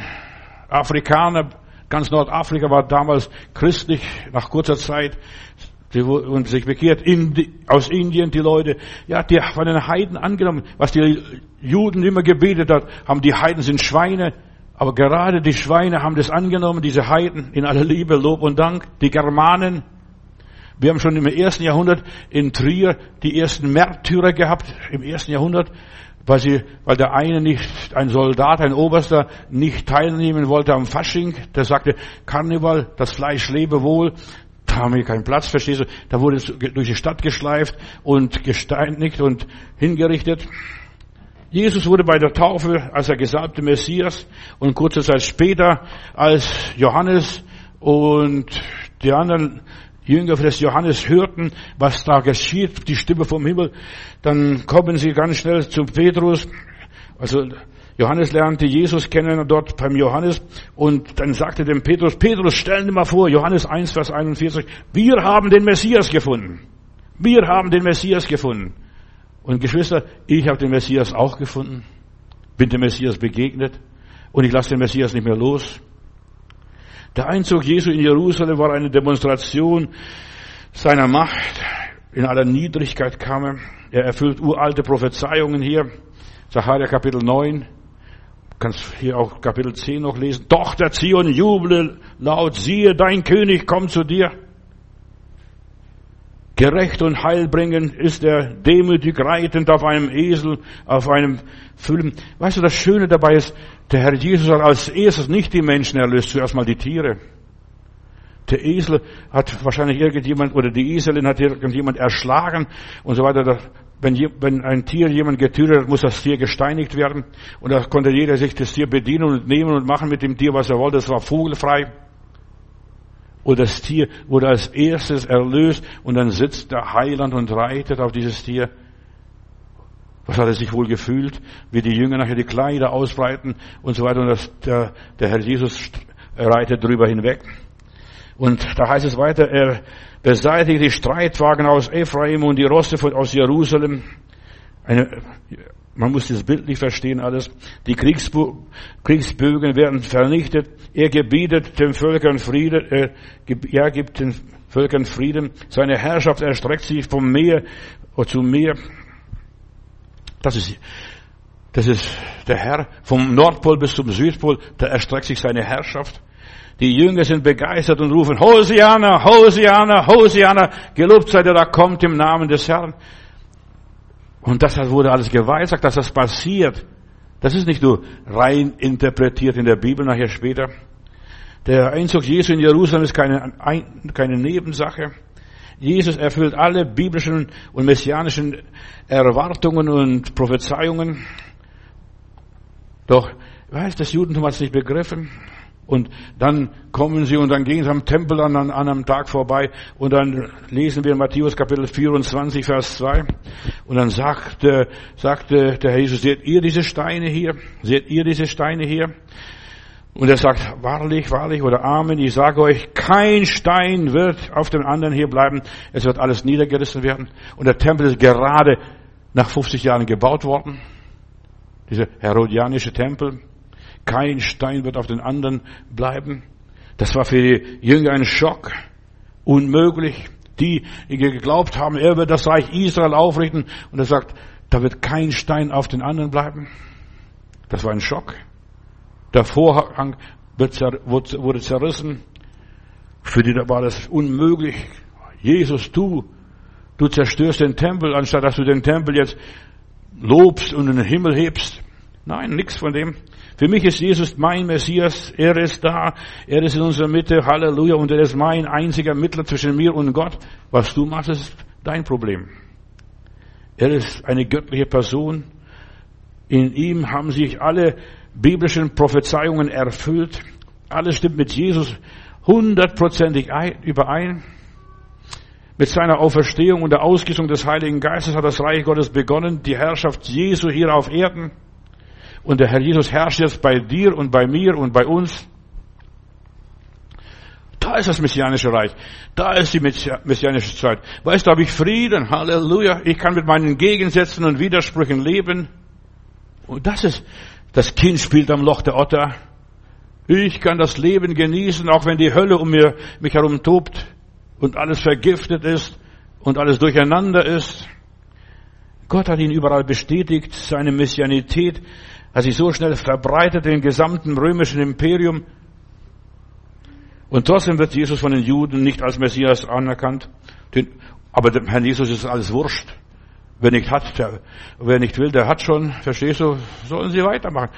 Afrikaner, ganz Nordafrika war damals christlich nach kurzer Zeit. Und sich bekehrt. Aus Indien die Leute, ja, die von den Heiden angenommen, was die Juden immer gebetet hat, haben die Heiden sind Schweine, aber gerade die Schweine haben das angenommen, diese Heiden in aller Liebe, Lob und Dank, die Germanen. Wir haben schon im ersten Jahrhundert in Trier die ersten Märtyrer gehabt, im ersten Jahrhundert, weil sie, weil der eine nicht, ein Soldat, ein Oberster, nicht teilnehmen wollte am Fasching, der sagte, Karneval, das Fleisch lebe wohl, da haben wir keinen Platz, verstehst du? Da wurde es durch die Stadt geschleift und gesteinigt und hingerichtet. Jesus wurde bei der Taufe als der gesalbte Messias und kurze Zeit später als Johannes und die anderen Jünger des Johannes hörten, was da geschieht, die Stimme vom Himmel, dann kommen sie ganz schnell zu Petrus. Also Johannes lernte Jesus kennen dort beim Johannes und dann sagte dem Petrus, Petrus, stell dir mal vor, Johannes 1, Vers 41, wir haben den Messias gefunden. Wir haben den Messias gefunden. Und Geschwister, ich habe den Messias auch gefunden, bin dem Messias begegnet und ich lasse den Messias nicht mehr los. Der Einzug Jesu in Jerusalem war eine Demonstration seiner Macht. In aller Niedrigkeit kam er. Er erfüllt uralte Prophezeiungen hier. Sacharja Kapitel 9. Du kannst hier auch Kapitel 10 noch lesen. Doch der Zion juble laut, siehe, dein König kommt zu dir. Gerecht und heilbringend ist er, demütig reitend auf einem Esel, auf einem Füllen. Weißt du, das Schöne dabei ist, der Herr Jesus hat als erstes nicht die Menschen erlöst, zuerst mal die Tiere. Der Esel hat wahrscheinlich irgendjemand, oder die Eselin hat irgendjemand erschlagen und so weiter. Wenn, ein Tier jemand getötet hat, muss das Tier gesteinigt werden. Und da konnte jeder sich das Tier bedienen und nehmen und machen mit dem Tier, was er wollte. Das war vogelfrei. Und das Tier wurde als erstes erlöst und dann sitzt der Heiland und reitet auf dieses Tier. Was hat er sich wohl gefühlt, wie die Jünger nachher die Kleider ausbreiten und so weiter und das, der, der Herr Jesus reitet drüber hinweg. Und da heißt es weiter, er beseitigt die Streitwagen aus Ephraim und die Rosse von, aus Jerusalem. Eine, man muss das Bild nicht verstehen alles. Die Kriegsbögen werden vernichtet. Er gebietet den Völkern Frieden, äh, er gibt den Völkern Frieden. Seine Herrschaft erstreckt sich vom Meer zu Meer. Das ist, Das ist der Herr vom Nordpol bis zum Südpol, da erstreckt sich seine Herrschaft. Die Jünger sind begeistert und rufen, Hosiana, Hosiana, Hosiana, gelobt sei der, da kommt im Namen des Herrn. Und das wurde alles geweissagt, dass das passiert. Das ist nicht nur rein interpretiert in der Bibel, nachher später. Der Einzug Jesu in Jerusalem ist keine, keine Nebensache. Jesus erfüllt alle biblischen und messianischen Erwartungen und Prophezeiungen. Doch, weiß, das Judentum hat es nicht begriffen. Und dann kommen sie und dann gehen sie am Tempel an, an, einem Tag vorbei und dann lesen wir in Matthäus Kapitel 24, Vers 2. Und dann sagte, sagte der Herr Jesus, seht ihr diese Steine hier? Seht ihr diese Steine hier? Und er sagt, wahrlich, wahrlich oder Amen, ich sage euch, kein Stein wird auf dem anderen hier bleiben. Es wird alles niedergerissen werden. Und der Tempel ist gerade nach 50 Jahren gebaut worden. Dieser herodianische Tempel. Kein Stein wird auf den anderen bleiben. Das war für die Jünger ein Schock. Unmöglich. Die, die geglaubt haben, er wird das Reich Israel aufrichten. Und er sagt, da wird kein Stein auf den anderen bleiben. Das war ein Schock. Der Vorhang wurde zerrissen. Für die war das unmöglich. Jesus, du, du zerstörst den Tempel, anstatt dass du den Tempel jetzt lobst und in den Himmel hebst. Nein, nichts von dem. Für mich ist Jesus mein Messias. Er ist da. Er ist in unserer Mitte. Halleluja. Und er ist mein einziger Mittler zwischen mir und Gott. Was du machst, ist dein Problem. Er ist eine göttliche Person. In ihm haben sich alle biblischen Prophezeiungen erfüllt. Alles stimmt mit Jesus hundertprozentig überein. Mit seiner Auferstehung und der Ausgießung des Heiligen Geistes hat das Reich Gottes begonnen, die Herrschaft Jesu hier auf Erden. Und der Herr Jesus herrscht jetzt bei dir und bei mir und bei uns. Da ist das messianische Reich. Da ist die messianische Zeit. Weißt du, habe ich Frieden. Halleluja. Ich kann mit meinen Gegensätzen und Widersprüchen leben. Und das ist, das Kind spielt am Loch der Otter. Ich kann das Leben genießen, auch wenn die Hölle um mir, mich herum tobt und alles vergiftet ist und alles durcheinander ist. Gott hat ihn überall bestätigt, seine Messianität hat sich so schnell verbreitet im gesamten römischen Imperium. Und trotzdem wird Jesus von den Juden nicht als Messias anerkannt. Aber dem Herrn Jesus ist alles wurscht. Wer nicht hat, der, wer nicht will, der hat schon. Verstehst du? Sollen sie weitermachen.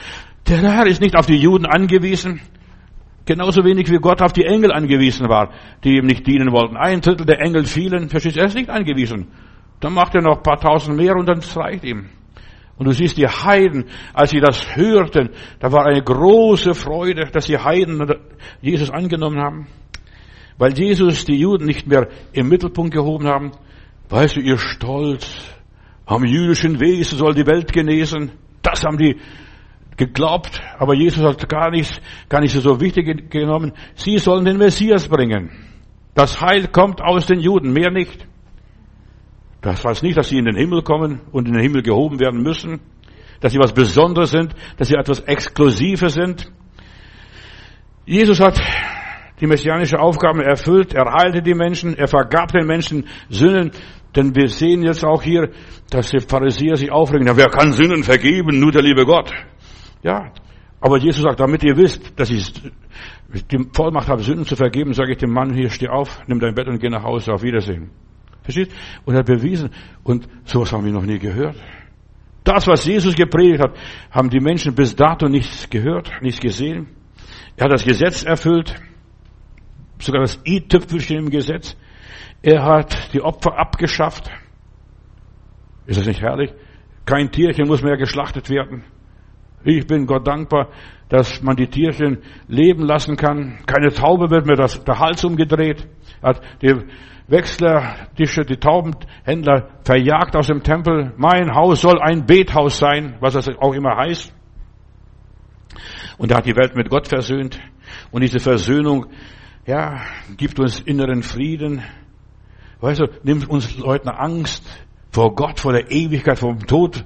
Der Herr ist nicht auf die Juden angewiesen. Genauso wenig wie Gott auf die Engel angewiesen war, die ihm nicht dienen wollten. Ein Drittel der Engel fielen. Verstehst du? Er ist nicht angewiesen. Dann macht er noch ein paar tausend mehr und dann reicht ihm. Und du siehst die Heiden, als sie das hörten, da war eine große Freude, dass die Heiden Jesus angenommen haben. Weil Jesus die Juden nicht mehr im Mittelpunkt gehoben haben. Weißt du, ihr Stolz, am jüdischen Wesen soll die Welt genesen. Das haben die geglaubt, aber Jesus hat gar nicht, gar nicht so wichtig genommen. Sie sollen den Messias bringen. Das Heil kommt aus den Juden, mehr nicht. Das heißt nicht, dass sie in den Himmel kommen und in den Himmel gehoben werden müssen, dass sie was Besonderes sind, dass sie etwas Exklusives sind. Jesus hat die messianische Aufgabe erfüllt, er heilte die Menschen, er vergab den Menschen Sünden, denn wir sehen jetzt auch hier, dass die Pharisäer sich aufregen, ja, wer kann Sünden vergeben? Nur der liebe Gott. Ja, aber Jesus sagt, damit ihr wisst, dass ich die Vollmacht habe, Sünden zu vergeben, sage ich dem Mann, hier steh auf, nimm dein Bett und geh nach Hause, auf Wiedersehen. Versteht? Und er hat bewiesen. Und sowas haben wir noch nie gehört. Das, was Jesus gepredigt hat, haben die Menschen bis dato nichts gehört, nichts gesehen. Er hat das Gesetz erfüllt, sogar das i-Tüpfelchen im Gesetz. Er hat die Opfer abgeschafft. Ist das nicht herrlich? Kein Tierchen muss mehr geschlachtet werden. Ich bin Gott dankbar, dass man die Tierchen leben lassen kann. Keine Taube wird mir das, der Hals umgedreht. Hat die Wechsler, die, die Taubenhändler verjagt aus dem Tempel. Mein Haus soll ein Bethaus sein, was das auch immer heißt. Und er hat die Welt mit Gott versöhnt. Und diese Versöhnung, ja, gibt uns inneren Frieden. Weißt du, nimmt uns Leuten Angst vor Gott, vor der Ewigkeit, vor dem Tod,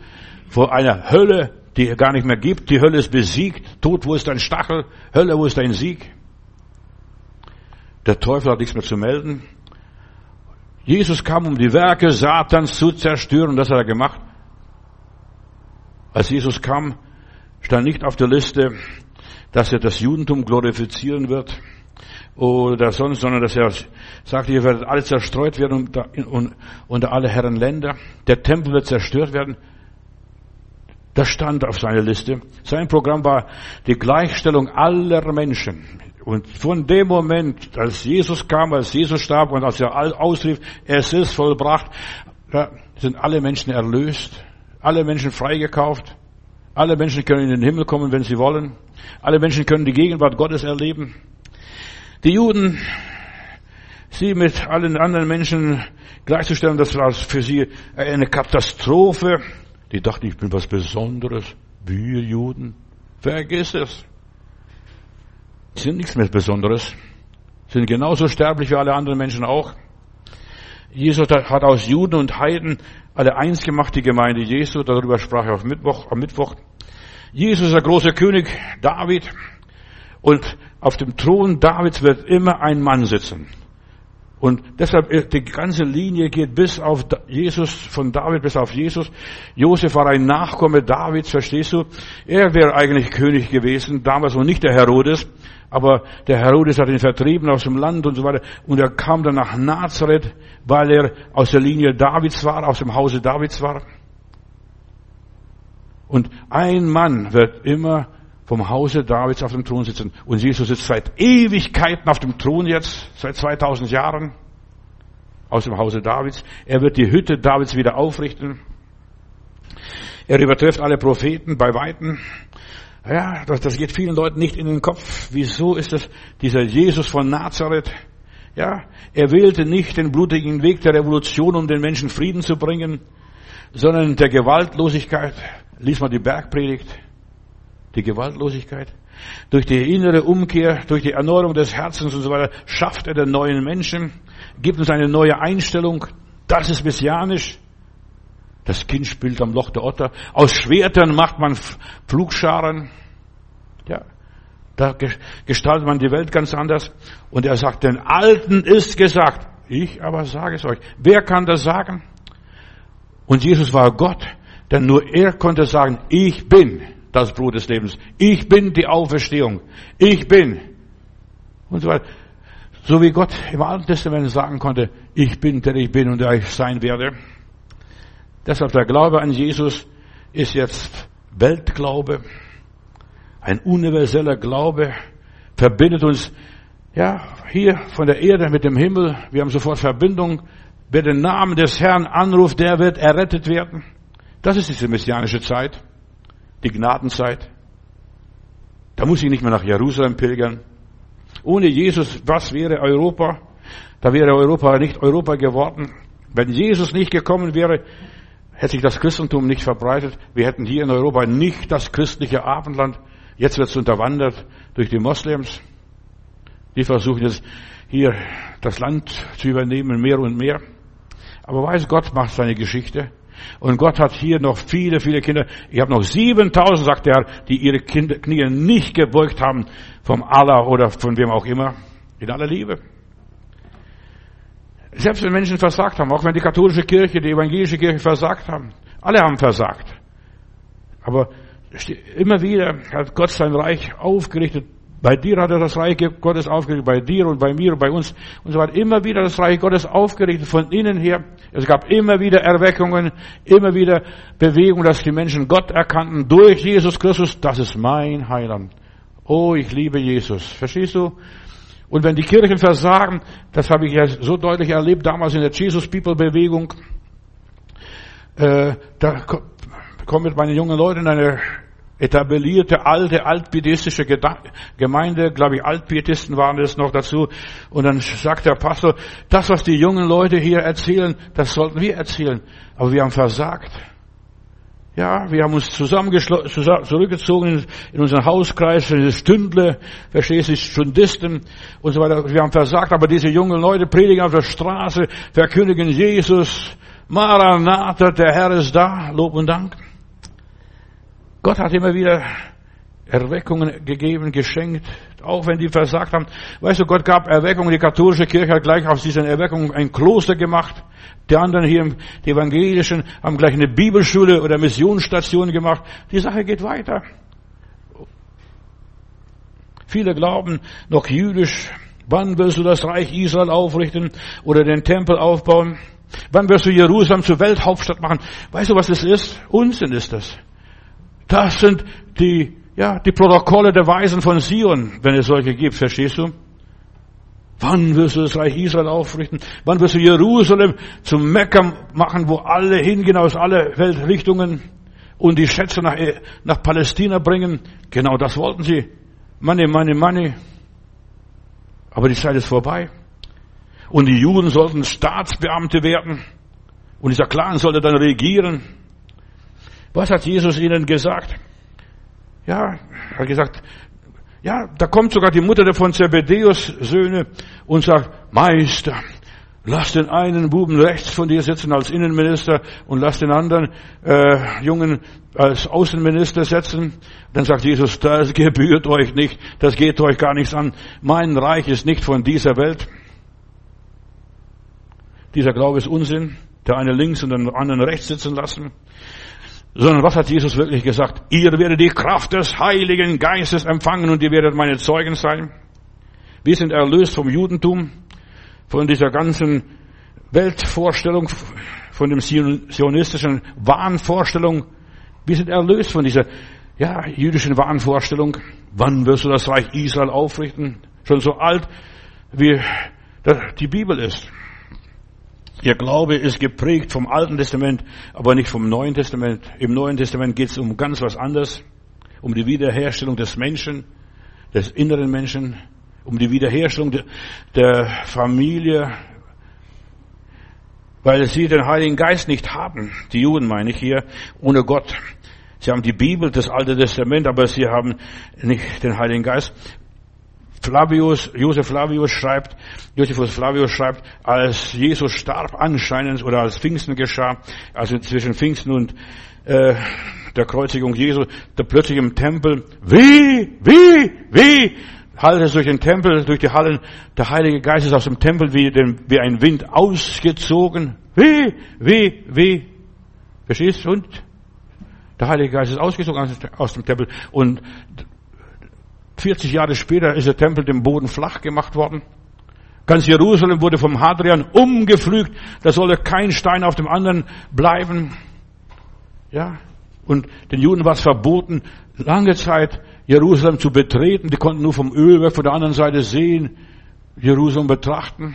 vor einer Hölle, die es gar nicht mehr gibt. Die Hölle ist besiegt. Tod, wo ist dein Stachel? Hölle, wo ist dein Sieg? Der Teufel hat nichts mehr zu melden. Jesus kam, um die Werke Satans zu zerstören. Das hat er gemacht. Als Jesus kam, stand nicht auf der Liste, dass er das Judentum glorifizieren wird oder sonst, sondern dass er sagt, ihr werdet alle zerstreut werden unter, alle Herren Länder. Der Tempel wird zerstört werden. Das stand auf seiner Liste. Sein Programm war die Gleichstellung aller Menschen. Und von dem Moment, als Jesus kam, als Jesus starb und als er ausrief, es ist vollbracht, sind alle Menschen erlöst, alle Menschen freigekauft, alle Menschen können in den Himmel kommen, wenn sie wollen, alle Menschen können die Gegenwart Gottes erleben. Die Juden, sie mit allen anderen Menschen gleichzustellen, das war für sie eine Katastrophe. Die dachten, ich bin was Besonderes. Wir Juden. Vergiss es. Sie sind nichts mehr Besonderes. Sie sind genauso sterblich wie alle anderen Menschen auch. Jesus hat aus Juden und Heiden alle eins gemacht, die Gemeinde Jesu. Darüber sprach er auf Mittwoch, am Mittwoch. Jesus ist der große König David. Und auf dem Thron Davids wird immer ein Mann sitzen. Und deshalb, die ganze Linie geht bis auf Jesus, von David bis auf Jesus. Josef war ein Nachkomme Davids, verstehst du? Er wäre eigentlich König gewesen, damals und nicht der Herodes. Aber der Herodes hat ihn vertrieben aus dem Land und so weiter. Und er kam dann nach Nazareth, weil er aus der Linie Davids war, aus dem Hause Davids war. Und ein Mann wird immer vom Hause Davids auf dem Thron sitzen. Und Jesus sitzt seit Ewigkeiten auf dem Thron jetzt, seit 2000 Jahren, aus dem Hause Davids. Er wird die Hütte Davids wieder aufrichten. Er übertrifft alle Propheten bei Weitem. Ja, das, das geht vielen Leuten nicht in den Kopf. Wieso ist das dieser Jesus von Nazareth? Ja, er wählte nicht den blutigen Weg der Revolution, um den Menschen Frieden zu bringen, sondern der Gewaltlosigkeit. Lies mal die Bergpredigt die Gewaltlosigkeit. Durch die innere Umkehr, durch die Erneuerung des Herzens und so weiter, schafft er den neuen Menschen, gibt uns eine neue Einstellung. Das ist messianisch. Das Kind spielt am Loch der Otter. Aus Schwertern macht man Pflugscharen. Ja, da gestaltet man die Welt ganz anders. Und er sagt, den Alten ist gesagt. Ich aber sage es euch. Wer kann das sagen? Und Jesus war Gott, denn nur er konnte sagen, ich bin das Brot des Lebens. Ich bin die Auferstehung. Ich bin. Und so weiter. So wie Gott im Alten Testament sagen konnte, ich bin, der ich bin und der ich sein werde. Deshalb der Glaube an Jesus ist jetzt Weltglaube. Ein universeller Glaube verbindet uns, ja, hier von der Erde mit dem Himmel. Wir haben sofort Verbindung. Wer den Namen des Herrn anruft, der wird errettet werden. Das ist diese messianische Zeit die Gnadenzeit. Da muss ich nicht mehr nach Jerusalem pilgern. Ohne Jesus, was wäre Europa? Da wäre Europa nicht Europa geworden. Wenn Jesus nicht gekommen wäre, hätte sich das Christentum nicht verbreitet. Wir hätten hier in Europa nicht das christliche Abendland. Jetzt wird es unterwandert durch die Moslems. Die versuchen jetzt hier das Land zu übernehmen, mehr und mehr. Aber weiß Gott macht seine Geschichte. Und Gott hat hier noch viele, viele Kinder. Ich habe noch 7000, sagt er, die ihre Kinder, Knie nicht gebeugt haben vom Allah oder von wem auch immer. In aller Liebe. Selbst wenn Menschen versagt haben, auch wenn die katholische Kirche, die evangelische Kirche versagt haben. Alle haben versagt. Aber immer wieder hat Gott sein Reich aufgerichtet bei dir hat er das Reich Gottes aufgerichtet, bei dir und bei mir und bei uns und so weiter. Immer wieder das Reich Gottes aufgerichtet von innen her. Es gab immer wieder Erweckungen, immer wieder Bewegungen, dass die Menschen Gott erkannten durch Jesus Christus. Das ist mein Heiland. Oh, ich liebe Jesus. Verstehst du? Und wenn die Kirchen versagen, das habe ich ja so deutlich erlebt damals in der Jesus People Bewegung, äh, da kommen mit meinen jungen Leuten in eine etablierte alte altpietistische Gemeinde, glaube ich, Altpietisten waren es noch dazu. Und dann sagt der Pastor, das, was die jungen Leute hier erzählen, das sollten wir erzählen. Aber wir haben versagt. Ja, wir haben uns zurückgezogen in unseren Hauskreis, in das Stündle, verstehst du, Stundisten und so weiter. Wir haben versagt, aber diese jungen Leute predigen auf der Straße, verkündigen Jesus, Maranatha, der Herr ist da, Lob und Dank. Gott hat immer wieder Erweckungen gegeben, geschenkt, auch wenn die versagt haben. Weißt du, Gott gab Erweckungen, die katholische Kirche hat gleich aus diesen Erweckungen ein Kloster gemacht. Die anderen hier, die evangelischen, haben gleich eine Bibelschule oder Missionsstation gemacht. Die Sache geht weiter. Viele glauben noch jüdisch. Wann wirst du das Reich Israel aufrichten oder den Tempel aufbauen? Wann wirst du Jerusalem zur Welthauptstadt machen? Weißt du, was das ist? Unsinn ist das. Das sind die, ja, die Protokolle der Weisen von Sion, wenn es solche gibt, verstehst du? Wann wirst du das Reich Israel aufrichten? Wann wirst du Jerusalem zum Mekka machen, wo alle hingehen aus alle Weltrichtungen und die Schätze nach, nach Palästina bringen? Genau das wollten sie. Money, money, money. Aber die Zeit ist vorbei. Und die Juden sollten Staatsbeamte werden. Und dieser Clan sollte dann regieren. Was hat Jesus ihnen gesagt? Ja, er hat gesagt, ja, da kommt sogar die Mutter von Zebedeus Söhne und sagt, Meister, lass den einen Buben rechts von dir sitzen als Innenminister und lass den anderen äh, Jungen als Außenminister setzen. Dann sagt Jesus, das gebührt euch nicht, das geht euch gar nichts an. Mein Reich ist nicht von dieser Welt. Dieser Glaube ist Unsinn. Der eine links und den anderen rechts sitzen lassen. Sondern was hat Jesus wirklich gesagt? Ihr werdet die Kraft des Heiligen Geistes empfangen und ihr werdet meine Zeugen sein. Wir sind erlöst vom Judentum, von dieser ganzen Weltvorstellung, von dem zionistischen Wahnvorstellung. Wir sind erlöst von dieser ja, jüdischen Wahnvorstellung. Wann wirst du das Reich Israel aufrichten? Schon so alt, wie die Bibel ist. Ihr Glaube ist geprägt vom Alten Testament, aber nicht vom Neuen Testament. Im Neuen Testament geht es um ganz was anderes, um die Wiederherstellung des Menschen, des inneren Menschen, um die Wiederherstellung der Familie, weil sie den Heiligen Geist nicht haben. Die Juden meine ich hier, ohne Gott. Sie haben die Bibel, das Alte Testament, aber sie haben nicht den Heiligen Geist. Flavius, Josef Flavius schreibt, Josephus Flavius schreibt, als Jesus starb anscheinend oder als Pfingsten geschah, also zwischen Pfingsten und äh, der Kreuzigung Jesu, da plötzlich im Tempel, wie, wie, wie, hallte es durch den Tempel, durch die Hallen, der Heilige Geist ist aus dem Tempel wie, den, wie ein Wind ausgezogen, wie, wie, wie, verstehst du? Und? Der Heilige Geist ist ausgezogen aus dem Tempel und 40 Jahre später ist der Tempel dem Boden flach gemacht worden. Ganz Jerusalem wurde vom Hadrian umgepflügt. Da solle kein Stein auf dem anderen bleiben. Ja. Und den Juden war es verboten, lange Zeit Jerusalem zu betreten. Die konnten nur vom Ölwerk von der anderen Seite sehen, Jerusalem betrachten.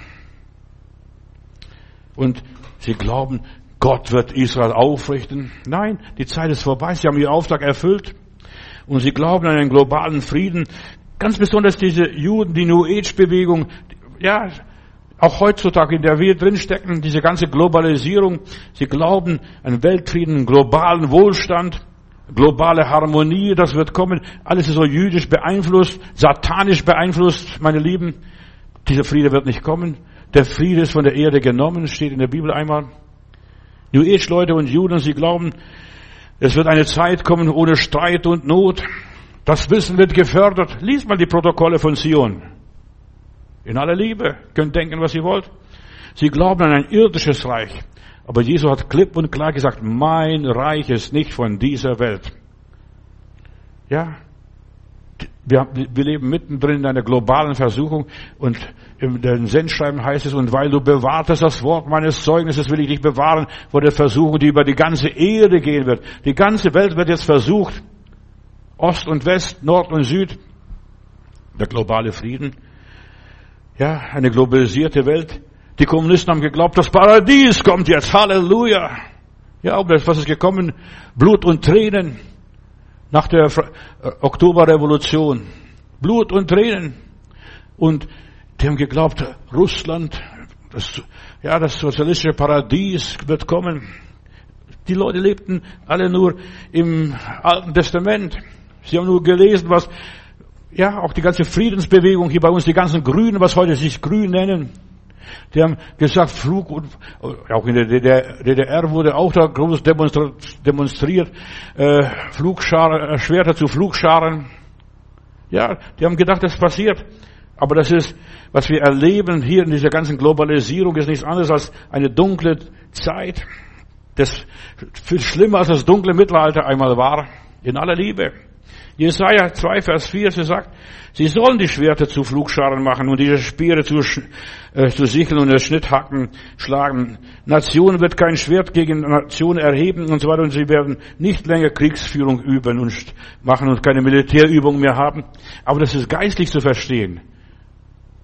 Und sie glauben, Gott wird Israel aufrichten. Nein, die Zeit ist vorbei. Sie haben ihren Auftrag erfüllt und sie glauben an einen globalen Frieden. Ganz besonders diese Juden, die New Age Bewegung, ja, auch heutzutage, in der wir drinstecken, diese ganze Globalisierung. Sie glauben an Weltfrieden, globalen Wohlstand, globale Harmonie, das wird kommen. Alles ist so jüdisch beeinflusst, satanisch beeinflusst, meine Lieben. Dieser Friede wird nicht kommen. Der Friede ist von der Erde genommen, steht in der Bibel einmal. New Age Leute und Juden, sie glauben, es wird eine Zeit kommen ohne Streit und Not. Das Wissen wird gefördert. Lies mal die Protokolle von Sion. In aller Liebe. Könnt denken, was ihr wollt. Sie glauben an ein irdisches Reich. Aber Jesus hat klipp und klar gesagt, mein Reich ist nicht von dieser Welt. Ja, wir, wir leben mittendrin in einer globalen Versuchung und in den Sendschreiben heißt es, und weil du bewahrtest das Wort meines Zeugnisses, will ich dich bewahren vor der Versuchung, die über die ganze Erde gehen wird. Die ganze Welt wird jetzt versucht. Ost und West, Nord und Süd. Der globale Frieden. Ja, eine globalisierte Welt. Die Kommunisten haben geglaubt, das Paradies kommt jetzt. Halleluja. Ja, aber was ist gekommen? Blut und Tränen nach der äh, Oktoberrevolution. Blut und Tränen. Und die haben geglaubt, Russland, das, ja, das sozialistische Paradies wird kommen. Die Leute lebten alle nur im Alten Testament. Sie haben nur gelesen, was, ja, auch die ganze Friedensbewegung hier bei uns, die ganzen Grünen, was heute sich Grün nennen. Die haben gesagt, Flug und auch in der DDR, DDR wurde auch da groß demonstriert, äh, Flugscharen, äh, Schwerter zu Flugscharen. Ja, die haben gedacht, das passiert. Aber das ist, was wir erleben hier in dieser ganzen Globalisierung, ist nichts anderes als eine dunkle Zeit. Das viel schlimmer als das dunkle Mittelalter einmal war. In aller Liebe. Jesaja 2, Vers 4, sie sagt, sie sollen die Schwerter zu Flugscharen machen und die Speere zu, äh, zu Sicheln und Schnitthacken schlagen. Nation wird kein Schwert gegen Nation erheben und so weiter und sie werden nicht länger Kriegsführung üben und machen und keine Militärübung mehr haben. Aber das ist geistlich zu verstehen.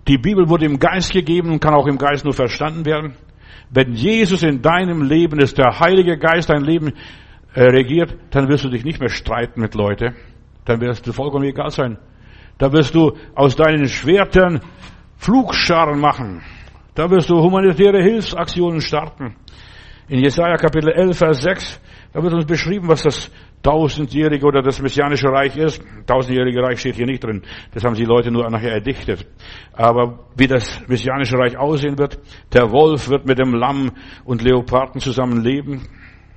Die Bibel wurde im Geist gegeben und kann auch im Geist nur verstanden werden. Wenn Jesus in deinem Leben ist, der Heilige Geist dein Leben äh, regiert, dann wirst du dich nicht mehr streiten mit Leuten dann wirst du vollkommen egal sein. Da wirst du aus deinen Schwertern Flugscharen machen. Da wirst du humanitäre Hilfsaktionen starten. In Jesaja Kapitel 11, Vers 6, da wird uns beschrieben, was das tausendjährige oder das messianische Reich ist. Tausendjährige Reich steht hier nicht drin. Das haben die Leute nur nachher erdichtet. Aber wie das messianische Reich aussehen wird, der Wolf wird mit dem Lamm und Leoparden zusammenleben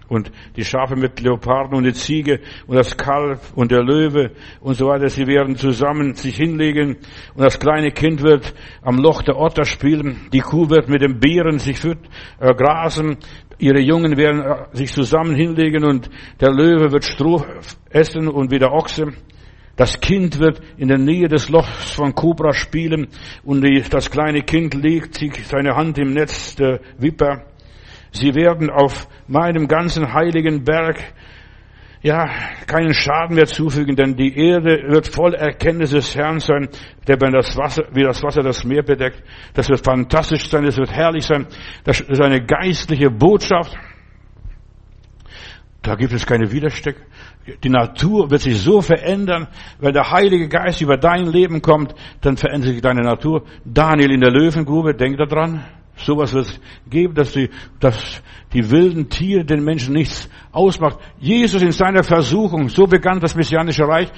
und die Schafe mit Leoparden und die Ziege und das Kalb und der Löwe und so weiter. Sie werden zusammen sich hinlegen und das kleine Kind wird am Loch der Otter spielen. Die Kuh wird mit dem Bären sich füt, äh, grasen. Ihre Jungen werden sich zusammen hinlegen und der Löwe wird Stroh essen und wie der Ochse. Das Kind wird in der Nähe des Lochs von Cobra spielen und das kleine Kind legt sich seine Hand im Netz der Wipper. Sie werden auf meinem ganzen heiligen Berg ja, keinen Schaden mehr zufügen, denn die Erde wird voll Erkenntnis des Herrn sein, der wenn das Wasser, wie das Wasser das Meer bedeckt. Das wird fantastisch sein, das wird herrlich sein. Das ist eine geistliche Botschaft. Da gibt es keine Widerstände. Die Natur wird sich so verändern, wenn der Heilige Geist über dein Leben kommt, dann verändert sich deine Natur. Daniel in der Löwengrube, denk daran. Sowas wird es geben, dass die, dass die wilden Tiere den Menschen nichts ausmacht. Jesus in seiner Versuchung, so begann das Messianische Reich,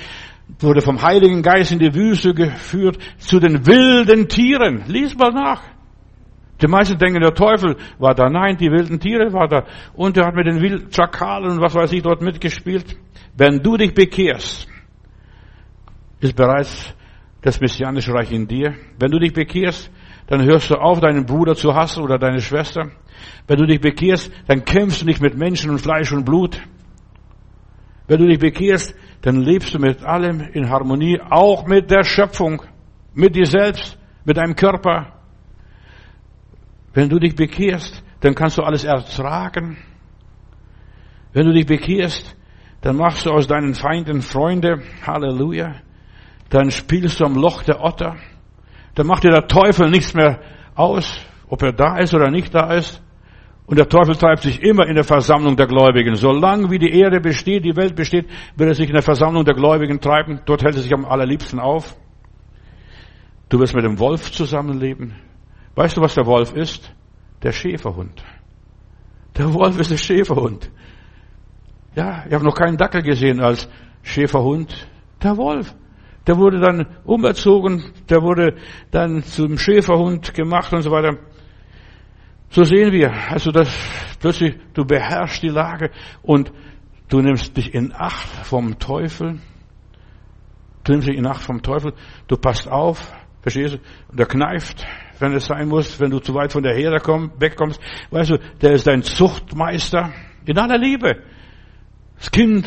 wurde vom Heiligen Geist in die Wüste geführt zu den wilden Tieren. Lies mal nach. Die meisten denken, der Teufel war da. Nein, die wilden Tiere war da. Und er hat mit den wilden Schakalen und was weiß ich dort mitgespielt. Wenn du dich bekehrst, ist bereits das Messianische Reich in dir. Wenn du dich bekehrst, dann hörst du auf, deinen Bruder zu hassen oder deine Schwester. Wenn du dich bekehrst, dann kämpfst du nicht mit Menschen und Fleisch und Blut. Wenn du dich bekehrst, dann lebst du mit allem in Harmonie, auch mit der Schöpfung, mit dir selbst, mit deinem Körper. Wenn du dich bekehrst, dann kannst du alles ertragen. Wenn du dich bekehrst, dann machst du aus deinen Feinden Freunde. Halleluja. Dann spielst du am Loch der Otter. Dann macht dir der Teufel nichts mehr aus, ob er da ist oder nicht da ist. Und der Teufel treibt sich immer in der Versammlung der Gläubigen. Solange wie die Erde besteht, die Welt besteht, wird er sich in der Versammlung der Gläubigen treiben. Dort hält er sich am allerliebsten auf. Du wirst mit dem Wolf zusammenleben. Weißt du, was der Wolf ist? Der Schäferhund. Der Wolf ist der Schäferhund. Ja, ich habe noch keinen Dackel gesehen als Schäferhund. Der Wolf. Der wurde dann umerzogen, der wurde dann zum Schäferhund gemacht und so weiter. So sehen wir, also das plötzlich, du beherrschst die Lage und du nimmst dich in Acht vom Teufel. Du nimmst dich in Acht vom Teufel, du passt auf, verstehst du? Und der kneift, wenn es sein muss, wenn du zu weit von der Herde komm, wegkommst. Weißt du, der ist dein Zuchtmeister in aller Liebe. Das Kind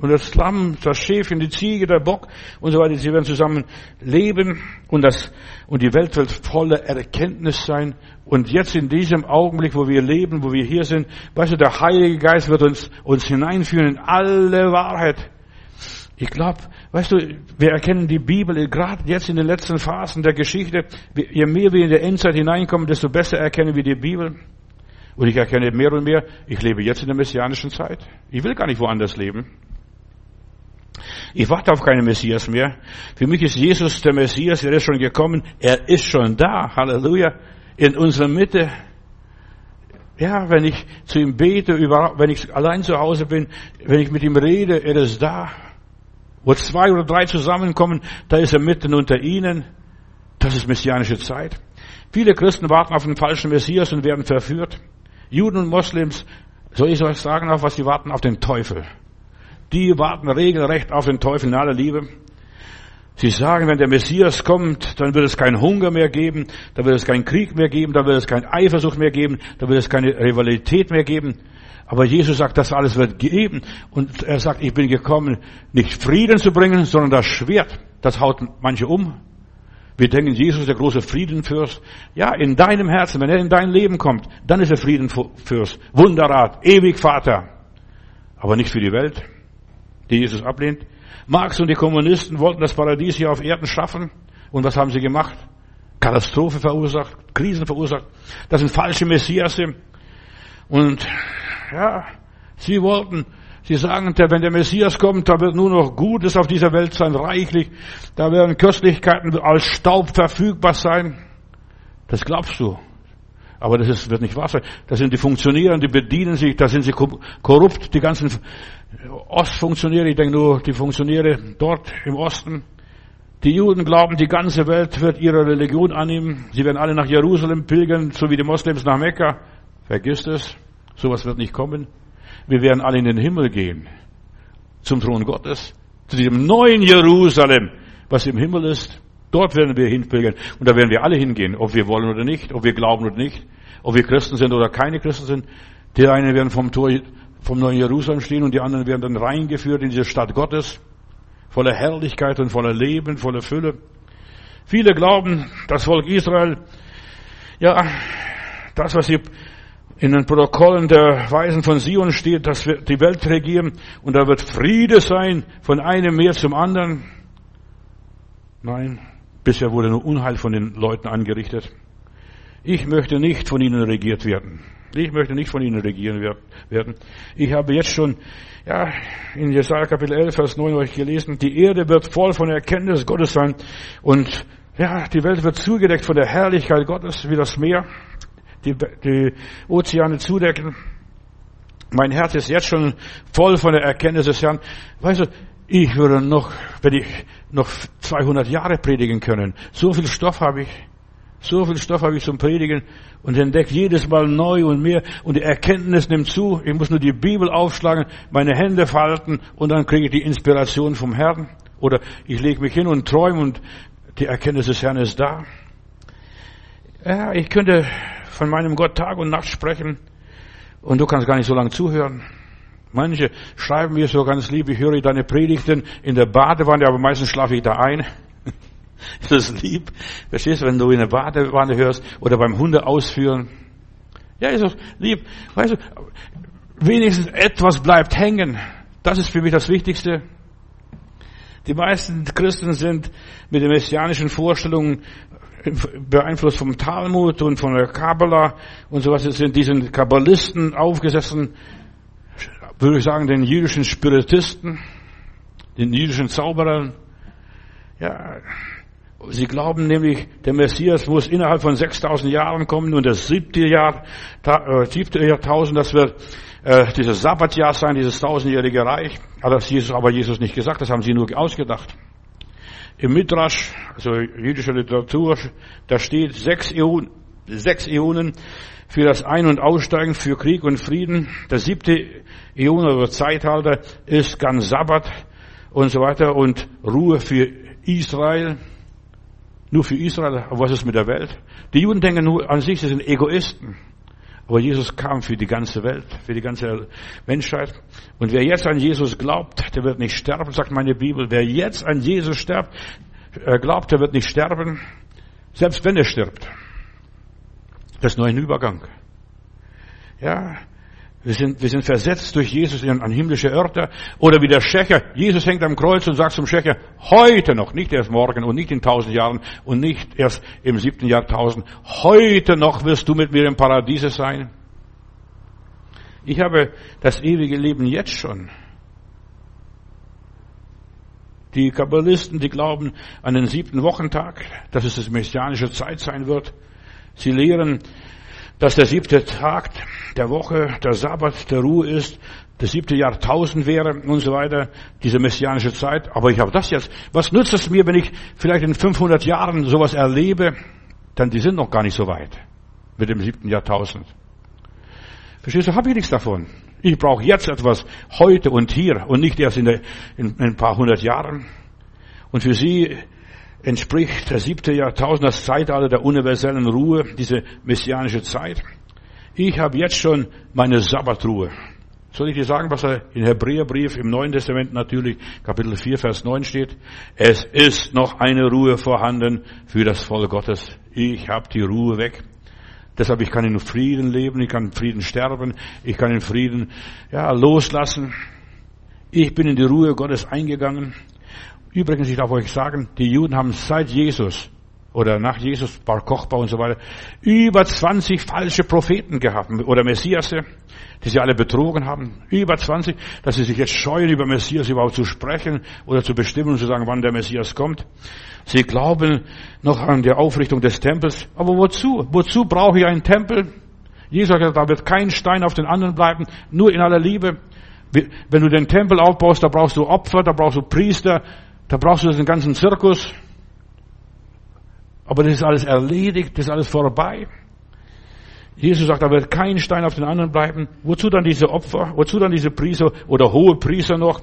und das Lamm, das Schäfchen, die Ziege, der Bock und so weiter, sie werden zusammen leben und das, und die Welt wird voller Erkenntnis sein. Und jetzt in diesem Augenblick, wo wir leben, wo wir hier sind, weißt du, der Heilige Geist wird uns, uns hineinführen in alle Wahrheit. Ich glaube, weißt du, wir erkennen die Bibel gerade jetzt in den letzten Phasen der Geschichte. Je mehr wir in der Endzeit hineinkommen, desto besser erkennen wir die Bibel. Und ich erkenne mehr und mehr, ich lebe jetzt in der messianischen Zeit. Ich will gar nicht woanders leben. Ich warte auf keinen Messias mehr. Für mich ist Jesus der Messias, er ist schon gekommen, er ist schon da, Halleluja, in unserer Mitte. Ja, wenn ich zu ihm bete, wenn ich allein zu Hause bin, wenn ich mit ihm rede, er ist da. Wo zwei oder drei zusammenkommen, da ist er mitten unter ihnen. Das ist messianische Zeit. Viele Christen warten auf den falschen Messias und werden verführt. Juden und Moslems, soll ich euch sagen, auf was sie warten? Auf den Teufel. Die warten regelrecht auf den Teufel in aller Liebe. Sie sagen, wenn der Messias kommt, dann wird es keinen Hunger mehr geben, dann wird es keinen Krieg mehr geben, dann wird es keine Eifersucht mehr geben, dann wird es keine Rivalität mehr geben. Aber Jesus sagt, das alles wird geben. Und er sagt, ich bin gekommen, nicht Frieden zu bringen, sondern das Schwert. Das haut manche um. Wir denken, Jesus ist der große Friedenfürst. Ja, in deinem Herzen, wenn er in dein Leben kommt, dann ist er Friedenfürst. Wunderrat, ewig Vater. Aber nicht für die Welt, die Jesus ablehnt. Marx und die Kommunisten wollten das Paradies hier auf Erden schaffen. Und was haben sie gemacht? Katastrophe verursacht, Krisen verursacht. Das sind falsche Messiasse. Und ja, sie wollten Sie sagen, wenn der Messias kommt, da wird nur noch Gutes auf dieser Welt sein, reichlich. Da werden Köstlichkeiten als Staub verfügbar sein. Das glaubst du. Aber das ist, wird nicht wahr sein. Das sind die Funktionäre, die bedienen sich, da sind sie korrupt, die ganzen Ostfunktionäre, ich denke nur die Funktionäre dort im Osten. Die Juden glauben, die ganze Welt wird ihre Religion annehmen. Sie werden alle nach Jerusalem pilgern, so wie die Moslems nach Mekka. Vergiss es. Sowas wird nicht kommen. Wir werden alle in den Himmel gehen. Zum Thron Gottes. Zu diesem neuen Jerusalem, was im Himmel ist. Dort werden wir hinpilgern. Und da werden wir alle hingehen, ob wir wollen oder nicht, ob wir glauben oder nicht, ob wir Christen sind oder keine Christen sind. Die einen werden vom Tor, vom neuen Jerusalem stehen und die anderen werden dann reingeführt in diese Stadt Gottes. Voller Herrlichkeit und voller Leben, voller Fülle. Viele glauben, das Volk Israel, ja, das, was sie in den Protokollen der Weisen von Sion steht, dass wir die Welt regieren und da wird Friede sein von einem mehr zum anderen. Nein, bisher wurde nur Unheil von den Leuten angerichtet. Ich möchte nicht von ihnen regiert werden. Ich möchte nicht von ihnen regieren werden. Ich habe jetzt schon, ja, in Jesaja Kapitel 11, Vers 9 euch gelesen, die Erde wird voll von Erkenntnis Gottes sein und ja, die Welt wird zugedeckt von der Herrlichkeit Gottes wie das Meer die, die Ozeane zudecken. Mein Herz ist jetzt schon voll von der Erkenntnis des Herrn. Weißt du, ich würde noch, wenn ich noch 200 Jahre predigen können. So viel Stoff habe ich. So viel Stoff habe ich zum Predigen und entdecke jedes Mal neu und mehr und die Erkenntnis nimmt zu. Ich muss nur die Bibel aufschlagen, meine Hände falten und dann kriege ich die Inspiration vom Herrn. Oder ich lege mich hin und träume und die Erkenntnis des Herrn ist da. Ja, ich könnte von meinem Gott Tag und Nacht sprechen und du kannst gar nicht so lange zuhören. Manche schreiben mir so ganz lieb, ich höre deine Predigten in der Badewanne, aber meistens schlafe ich da ein. das ist lieb. Verstehst du, wenn du in der Badewanne hörst oder beim Hunde ausführen? Ja, ist doch lieb. Weißt du, wenigstens etwas bleibt hängen. Das ist für mich das Wichtigste. Die meisten Christen sind mit den messianischen Vorstellungen beeinflusst vom Talmud und von der Kabbalah und sowas. Es sind diesen Kabbalisten aufgesessen, würde ich sagen, den jüdischen Spiritisten, den jüdischen Zauberern. Ja, sie glauben nämlich, der Messias muss innerhalb von 6000 Jahren kommen und das siebte Jahr, äh, siebte Jahrtausend, das wird äh, dieses Sabbatjahr sein, dieses tausendjährige Reich. Hat das Jesus, aber Jesus nicht gesagt, das haben sie nur ausgedacht. Im Midrash, also jüdische Literatur, da steht sechs Äonen, sechs Äonen für das Ein- und Aussteigen, für Krieg und Frieden. Der siebte Äon oder Zeitalter ist ganz Sabbat und so weiter und Ruhe für Israel. Nur für Israel, was ist mit der Welt? Die Juden denken nur an sich, sie sind Egoisten. Aber Jesus kam für die ganze Welt, für die ganze Menschheit. Und wer jetzt an Jesus glaubt, der wird nicht sterben, sagt meine Bibel. Wer jetzt an Jesus stirbt, äh, glaubt, der wird nicht sterben, selbst wenn er stirbt. Das ist nur ein Übergang. Ja, wir sind, wir sind versetzt durch Jesus an himmlische Örter. Oder wie der Schächer. Jesus hängt am Kreuz und sagt zum Schächer, heute noch, nicht erst morgen und nicht in tausend Jahren und nicht erst im siebten Jahrtausend. Heute noch wirst du mit mir im Paradiese sein. Ich habe das ewige Leben jetzt schon. Die Kabbalisten, die glauben an den siebten Wochentag, dass es das messianische Zeit sein wird. Sie lehren, dass der siebte Tag der Woche, der Sabbat, der Ruhe ist, das siebte Jahrtausend wäre und so weiter, diese messianische Zeit. Aber ich habe das jetzt. Was nützt es mir, wenn ich vielleicht in 500 Jahren sowas erlebe? Denn die sind noch gar nicht so weit mit dem siebten Jahrtausend. Verstehst du, habe ich nichts davon. Ich brauche jetzt etwas heute und hier und nicht erst in, der, in, in ein paar hundert Jahren. Und für sie entspricht der siebte Jahrtausend das Zeitalter der universellen Ruhe, diese messianische Zeit. Ich habe jetzt schon meine Sabbatruhe. Soll ich dir sagen, was er in Hebräerbrief im Neuen Testament natürlich, Kapitel 4, Vers 9 steht? Es ist noch eine Ruhe vorhanden für das Volk Gottes. Ich habe die Ruhe weg. Deshalb, ich kann in Frieden leben, ich kann in Frieden sterben, ich kann in Frieden, ja, loslassen. Ich bin in die Ruhe Gottes eingegangen. Übrigens, ich darf euch sagen, die Juden haben seit Jesus oder nach Jesus, Bar Kochba und so weiter, über 20 falsche Propheten gehabt oder Messiasse, die sie alle betrogen haben. Über 20, dass sie sich jetzt scheuen, über Messias überhaupt zu sprechen oder zu bestimmen und zu sagen, wann der Messias kommt. Sie glauben noch an die Aufrichtung des Tempels. Aber wozu? Wozu brauche ich einen Tempel? Jesus hat gesagt, da wird kein Stein auf den anderen bleiben, nur in aller Liebe. Wenn du den Tempel aufbaust, da brauchst du Opfer, da brauchst du Priester, da brauchst du den ganzen Zirkus. Aber das ist alles erledigt, das ist alles vorbei. Jesus sagt, da wird kein Stein auf den anderen bleiben. Wozu dann diese Opfer? Wozu dann diese Priester oder hohe Priester noch?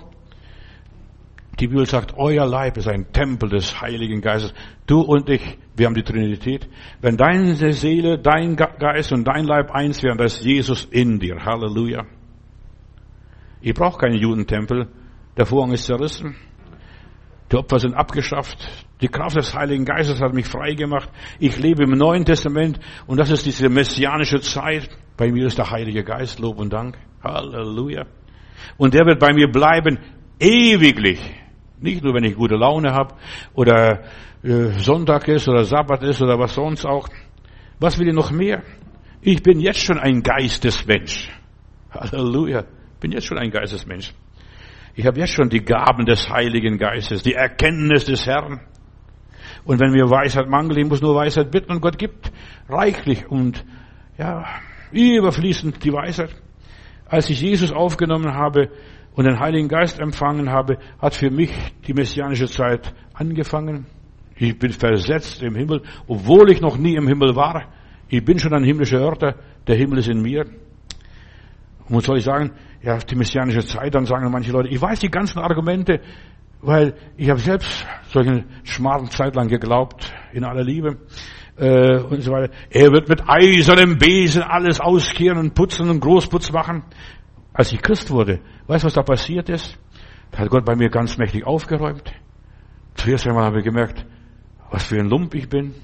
Die Bibel sagt, euer Leib ist ein Tempel des Heiligen Geistes. Du und ich, wir haben die Trinität. Wenn deine Seele, dein Geist und dein Leib eins wären, da ist Jesus in dir. Halleluja. Ich brauche keinen Judentempel. Der Vorhang ist zerrissen. Die Opfer sind abgeschafft. Die Kraft des Heiligen Geistes hat mich frei gemacht. Ich lebe im Neuen Testament und das ist diese messianische Zeit. Bei mir ist der Heilige Geist, Lob und Dank. Halleluja. Und der wird bei mir bleiben ewiglich. Nicht nur, wenn ich gute Laune habe oder äh, Sonntag ist oder Sabbat ist oder was sonst auch. Was will ich noch mehr? Ich bin jetzt schon ein Geistesmensch. Halleluja. Bin jetzt schon ein Geistesmensch. Ich habe jetzt schon die Gaben des Heiligen Geistes, die Erkenntnis des Herrn. Und wenn mir Weisheit mangelt, ich muss nur Weisheit bitten und Gott gibt reichlich und ja, überfließend die Weisheit. Als ich Jesus aufgenommen habe und den Heiligen Geist empfangen habe, hat für mich die messianische Zeit angefangen. Ich bin versetzt im Himmel, obwohl ich noch nie im Himmel war. Ich bin schon ein himmlischer Örter, der Himmel ist in mir. Und was soll ich sagen? Ja, die messianische Zeit, dann sagen manche Leute, ich weiß die ganzen Argumente, weil ich habe selbst solche schmarren Zeit lang geglaubt, in aller Liebe äh, und so weiter. Er wird mit eisernem Besen alles auskehren und putzen und Großputz machen. Als ich Christ wurde, weißt du, was da passiert ist? Da hat Gott bei mir ganz mächtig aufgeräumt. Zuerst einmal habe ich gemerkt, was für ein Lump ich bin,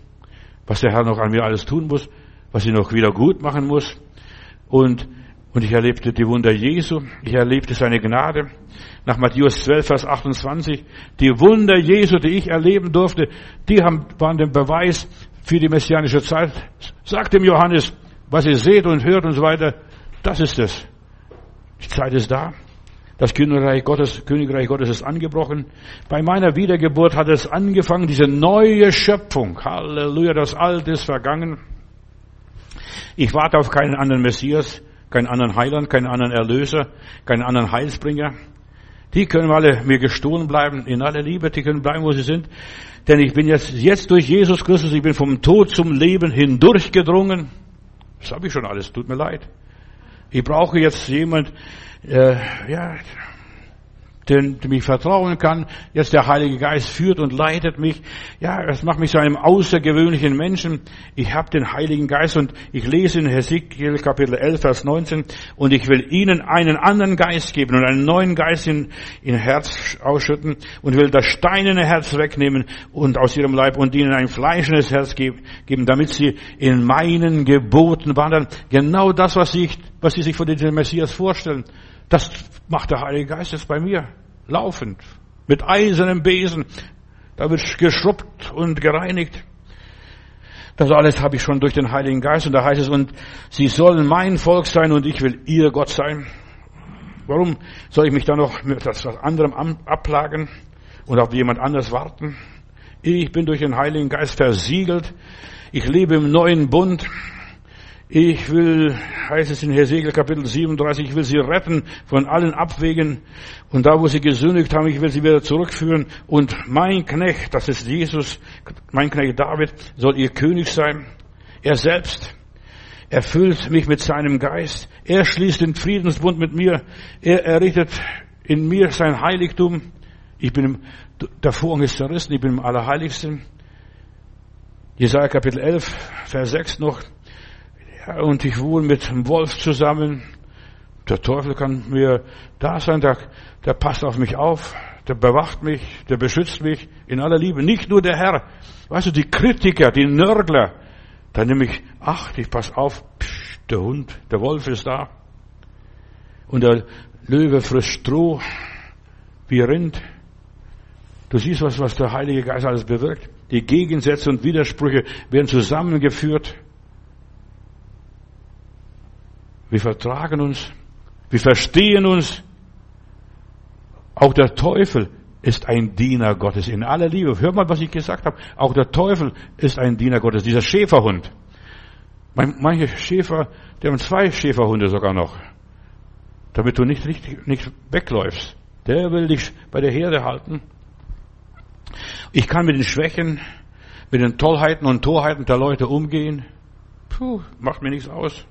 was der Herr noch an mir alles tun muss, was ich noch wieder gut machen muss. Und und ich erlebte die Wunder Jesu. Ich erlebte seine Gnade. Nach Matthäus 12, Vers 28. Die Wunder Jesu, die ich erleben durfte, die haben, waren der Beweis für die messianische Zeit. Sagt dem Johannes, was ihr seht und hört und so weiter, das ist es. Die Zeit ist da. Das Königreich Gottes, Königreich Gottes ist angebrochen. Bei meiner Wiedergeburt hat es angefangen, diese neue Schöpfung. Halleluja, das Alte ist vergangen. Ich warte auf keinen anderen Messias keinen anderen Heiland, keinen anderen Erlöser, keinen anderen Heilsbringer. Die können alle mir gestohlen bleiben, in aller Liebe, die können bleiben, wo sie sind. Denn ich bin jetzt, jetzt durch Jesus Christus, ich bin vom Tod zum Leben hindurchgedrungen. Das habe ich schon alles, tut mir leid. Ich brauche jetzt jemand, äh, ja, den mich vertrauen kann. Jetzt der Heilige Geist führt und leitet mich. Ja, es macht mich zu einem außergewöhnlichen Menschen. Ich habe den Heiligen Geist und ich lese in Hesekiel Kapitel 11, Vers 19 und ich will ihnen einen anderen Geist geben und einen neuen Geist in, in Herz ausschütten und will das steinerne Herz wegnehmen und aus ihrem Leib und ihnen ein fleischendes Herz geben, damit sie in meinen Geboten wandern. Genau das, was sie, was sie sich von dem Messias vorstellen. Das macht der Heilige Geist jetzt bei mir. Laufend. Mit eisernem Besen. Da wird geschrubbt und gereinigt. Das alles habe ich schon durch den Heiligen Geist. Und da heißt es, und sie sollen mein Volk sein und ich will ihr Gott sein. Warum soll ich mich da noch mit etwas anderem abplagen und auf jemand anders warten? Ich bin durch den Heiligen Geist versiegelt. Ich lebe im neuen Bund. Ich will, heißt es in Hesekiel Kapitel 37, ich will sie retten von allen Abwegen und da, wo sie gesündigt haben, ich will sie wieder zurückführen und mein Knecht, das ist Jesus, mein Knecht David, soll ihr König sein. Er selbst erfüllt mich mit seinem Geist. Er schließt den Friedensbund mit mir. Er errichtet in mir sein Heiligtum. Ich bin der Vorhang ist zerrissen, ich bin im Allerheiligsten. Jesaja Kapitel 11, Vers 6 noch. Und ich wohne mit dem Wolf zusammen. Der Teufel kann mir da sein, der, der passt auf mich auf, der bewacht mich, der beschützt mich in aller Liebe. Nicht nur der Herr. Weißt du, die Kritiker, die Nörgler, da nehme ich Acht, ich pass auf, psch, der Hund, der Wolf ist da. Und der Löwe frisst Stroh wie Rind. Du siehst, was, was der Heilige Geist alles bewirkt. Die Gegensätze und Widersprüche werden zusammengeführt. Wir vertragen uns. Wir verstehen uns. Auch der Teufel ist ein Diener Gottes in aller Liebe. Hör mal, was ich gesagt habe. Auch der Teufel ist ein Diener Gottes, dieser Schäferhund. Manche Schäfer, die haben zwei Schäferhunde sogar noch, damit du nicht richtig, nicht wegläufst. Der will dich bei der Herde halten. Ich kann mit den Schwächen, mit den Tollheiten und Torheiten der Leute umgehen. Puh, macht mir nichts aus.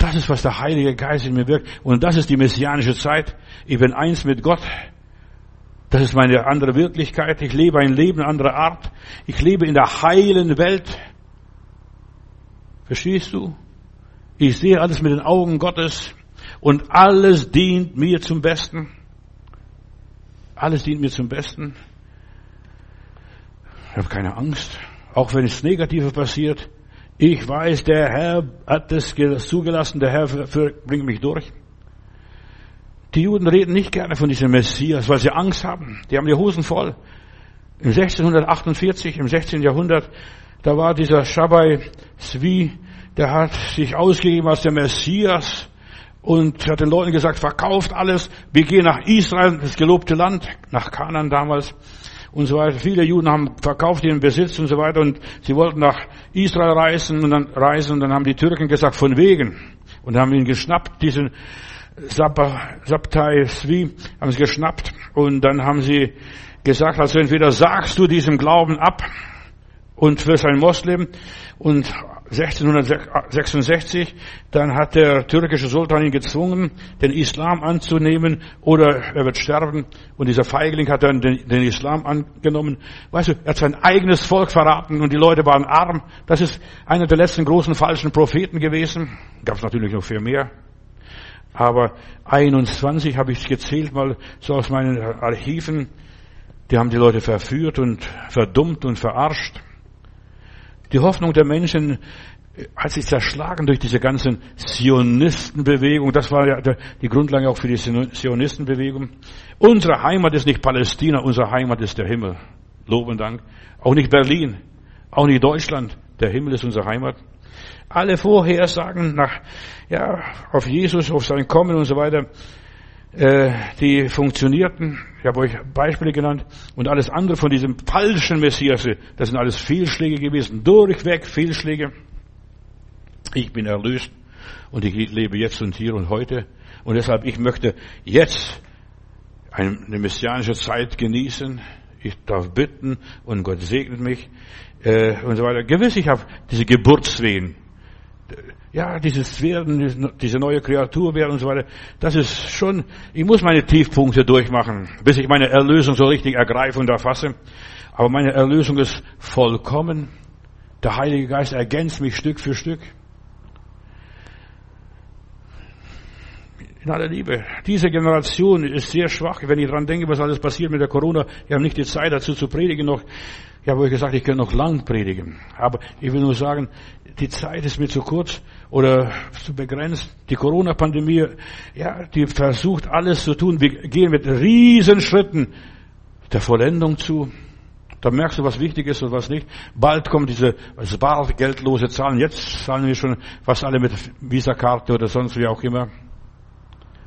Das ist, was der Heilige Geist in mir wirkt. Und das ist die messianische Zeit. Ich bin eins mit Gott. Das ist meine andere Wirklichkeit. Ich lebe ein Leben anderer Art. Ich lebe in der heilen Welt. Verstehst du? Ich sehe alles mit den Augen Gottes und alles dient mir zum Besten. Alles dient mir zum Besten. Ich habe keine Angst, auch wenn es Negative passiert. Ich weiß, der Herr hat es zugelassen, der Herr bringt mich durch. Die Juden reden nicht gerne von diesem Messias, weil sie Angst haben. Die haben die Hosen voll. Im 1648, im 16. Jahrhundert, da war dieser Shabbai Zvi, der hat sich ausgegeben als der Messias und hat den Leuten gesagt, verkauft alles, wir gehen nach Israel, das gelobte Land, nach Kanan damals und so weiter. Viele Juden haben verkauft ihren Besitz und so weiter und sie wollten nach Israel reisen und dann reisen und dann haben die Türken gesagt, von wegen. Und haben ihn geschnappt, diesen Sabtai Svi, haben sie geschnappt und dann haben sie gesagt, also entweder sagst du diesem Glauben ab und wirst ein Moslem und 1666, dann hat der türkische Sultan ihn gezwungen, den Islam anzunehmen oder er wird sterben. Und dieser Feigling hat dann den, den Islam angenommen. Weißt du, er hat sein eigenes Volk verraten und die Leute waren arm. Das ist einer der letzten großen falschen Propheten gewesen. Gab es natürlich noch viel mehr. Aber 21 habe ich gezählt mal so aus meinen Archiven. Die haben die Leute verführt und verdummt und verarscht. Die Hoffnung der Menschen hat sich zerschlagen durch diese ganzen Zionistenbewegung. Das war ja die Grundlage auch für die Zionistenbewegung. Unsere Heimat ist nicht Palästina, unsere Heimat ist der Himmel. Lob und Dank. Auch nicht Berlin, auch nicht Deutschland. Der Himmel ist unsere Heimat. Alle Vorhersagen nach, ja, auf Jesus, auf sein Kommen und so weiter, äh, die funktionierten. Ich habe euch Beispiele genannt. Und alles andere von diesem falschen Messias, das sind alles Fehlschläge gewesen. Durchweg Fehlschläge. Ich bin erlöst und ich lebe jetzt und hier und heute. Und deshalb, ich möchte jetzt eine messianische Zeit genießen. Ich darf bitten und Gott segnet mich äh, und so weiter. Gewiss, ich habe diese Geburtswehen ja, dieses Werden, diese neue Kreatur werden und so weiter, das ist schon, ich muss meine Tiefpunkte durchmachen, bis ich meine Erlösung so richtig ergreife und erfasse. Aber meine Erlösung ist vollkommen. Der Heilige Geist ergänzt mich Stück für Stück. In aller Liebe. Diese Generation ist sehr schwach. Wenn ich dran denke, was alles passiert mit der Corona, ich habe nicht die Zeit dazu zu predigen noch. Ich habe euch gesagt, ich kann noch lang predigen. Aber ich will nur sagen, die Zeit ist mir zu kurz oder zu begrenzt. Die Corona-Pandemie, ja, die versucht alles zu tun. Wir gehen mit Riesenschritten der Vollendung zu. Da merkst du, was wichtig ist und was nicht. Bald kommen diese also geldlose Zahlen. Jetzt zahlen wir schon fast alle mit Visa-Karte oder sonst wie auch immer.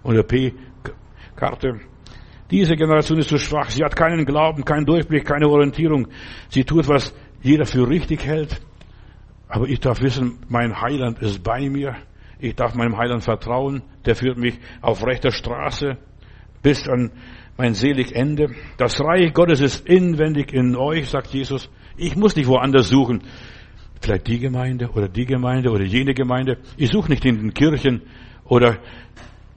Oder P-Karte. Diese Generation ist zu schwach. Sie hat keinen Glauben, keinen Durchblick, keine Orientierung. Sie tut, was jeder für richtig hält. Aber ich darf wissen, mein Heiland ist bei mir. Ich darf meinem Heiland vertrauen. Der führt mich auf rechter Straße bis an mein selig Ende. Das Reich Gottes ist inwendig in euch, sagt Jesus. Ich muss nicht woanders suchen. Vielleicht die Gemeinde oder die Gemeinde oder jene Gemeinde. Ich suche nicht in den Kirchen oder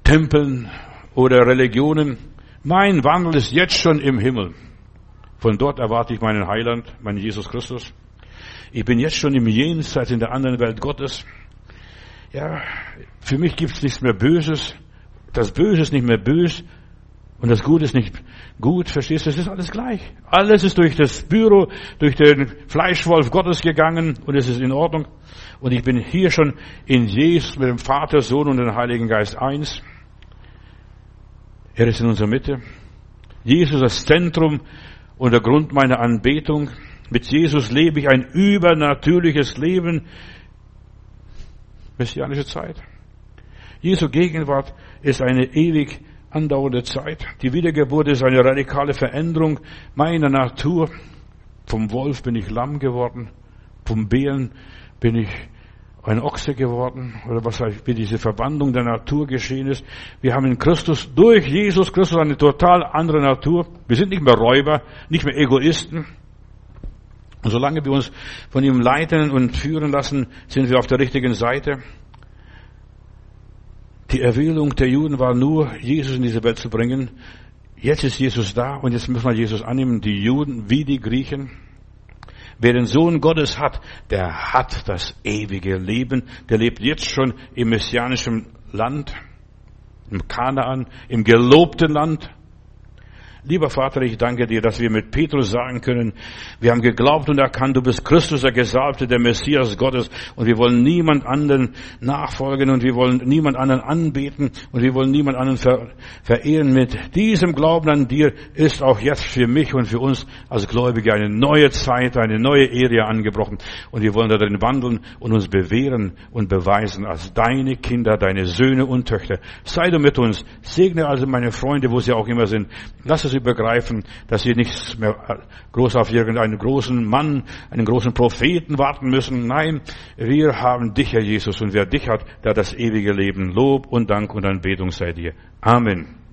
Tempeln oder Religionen. Mein Wandel ist jetzt schon im Himmel. Von dort erwarte ich meinen Heiland, meinen Jesus Christus. Ich bin jetzt schon im Jenseits in der anderen Welt Gottes. Ja, für mich gibt's nichts mehr Böses. Das Böse ist nicht mehr bös und das Gute ist nicht gut. Verstehst du? Es ist alles gleich. Alles ist durch das Büro, durch den Fleischwolf Gottes gegangen und es ist in Ordnung. Und ich bin hier schon in Jesus mit dem Vater, Sohn und dem Heiligen Geist eins. Er ist in unserer Mitte. Jesus das Zentrum und der Grund meiner Anbetung. Mit Jesus lebe ich ein übernatürliches Leben. Messianische Zeit. Jesu Gegenwart ist eine ewig andauernde Zeit. Die Wiedergeburt ist eine radikale Veränderung meiner Natur. Vom Wolf bin ich Lamm geworden. Vom Bären bin ich ein Ochse geworden oder was wie diese Verwandlung der Natur geschehen ist. Wir haben in Christus, durch Jesus Christus eine total andere Natur. Wir sind nicht mehr Räuber, nicht mehr Egoisten. Und solange wir uns von ihm leiten und führen lassen, sind wir auf der richtigen Seite. Die Erwählung der Juden war nur, Jesus in diese Welt zu bringen. Jetzt ist Jesus da und jetzt müssen wir Jesus annehmen, die Juden wie die Griechen. Wer den Sohn Gottes hat, der hat das ewige Leben. Der lebt jetzt schon im messianischen Land, im Kanaan, im gelobten Land. Lieber Vater, ich danke dir, dass wir mit Petrus sagen können, wir haben geglaubt und erkannt, du bist Christus, der Gesalbte, der Messias Gottes und wir wollen niemand anderen nachfolgen und wir wollen niemand anderen anbeten und wir wollen niemand anderen ver verehren. Mit diesem Glauben an dir ist auch jetzt für mich und für uns als Gläubige eine neue Zeit, eine neue Ära angebrochen und wir wollen darin wandeln und uns bewähren und beweisen als deine Kinder, deine Söhne und Töchter. Sei du mit uns, segne also meine Freunde, wo sie auch immer sind. Lass es sie begreifen, dass sie nicht mehr groß auf irgendeinen großen Mann, einen großen Propheten warten müssen. Nein, wir haben dich, Herr Jesus, und wer dich hat, der das ewige Leben. Lob und Dank und Anbetung sei dir. Amen.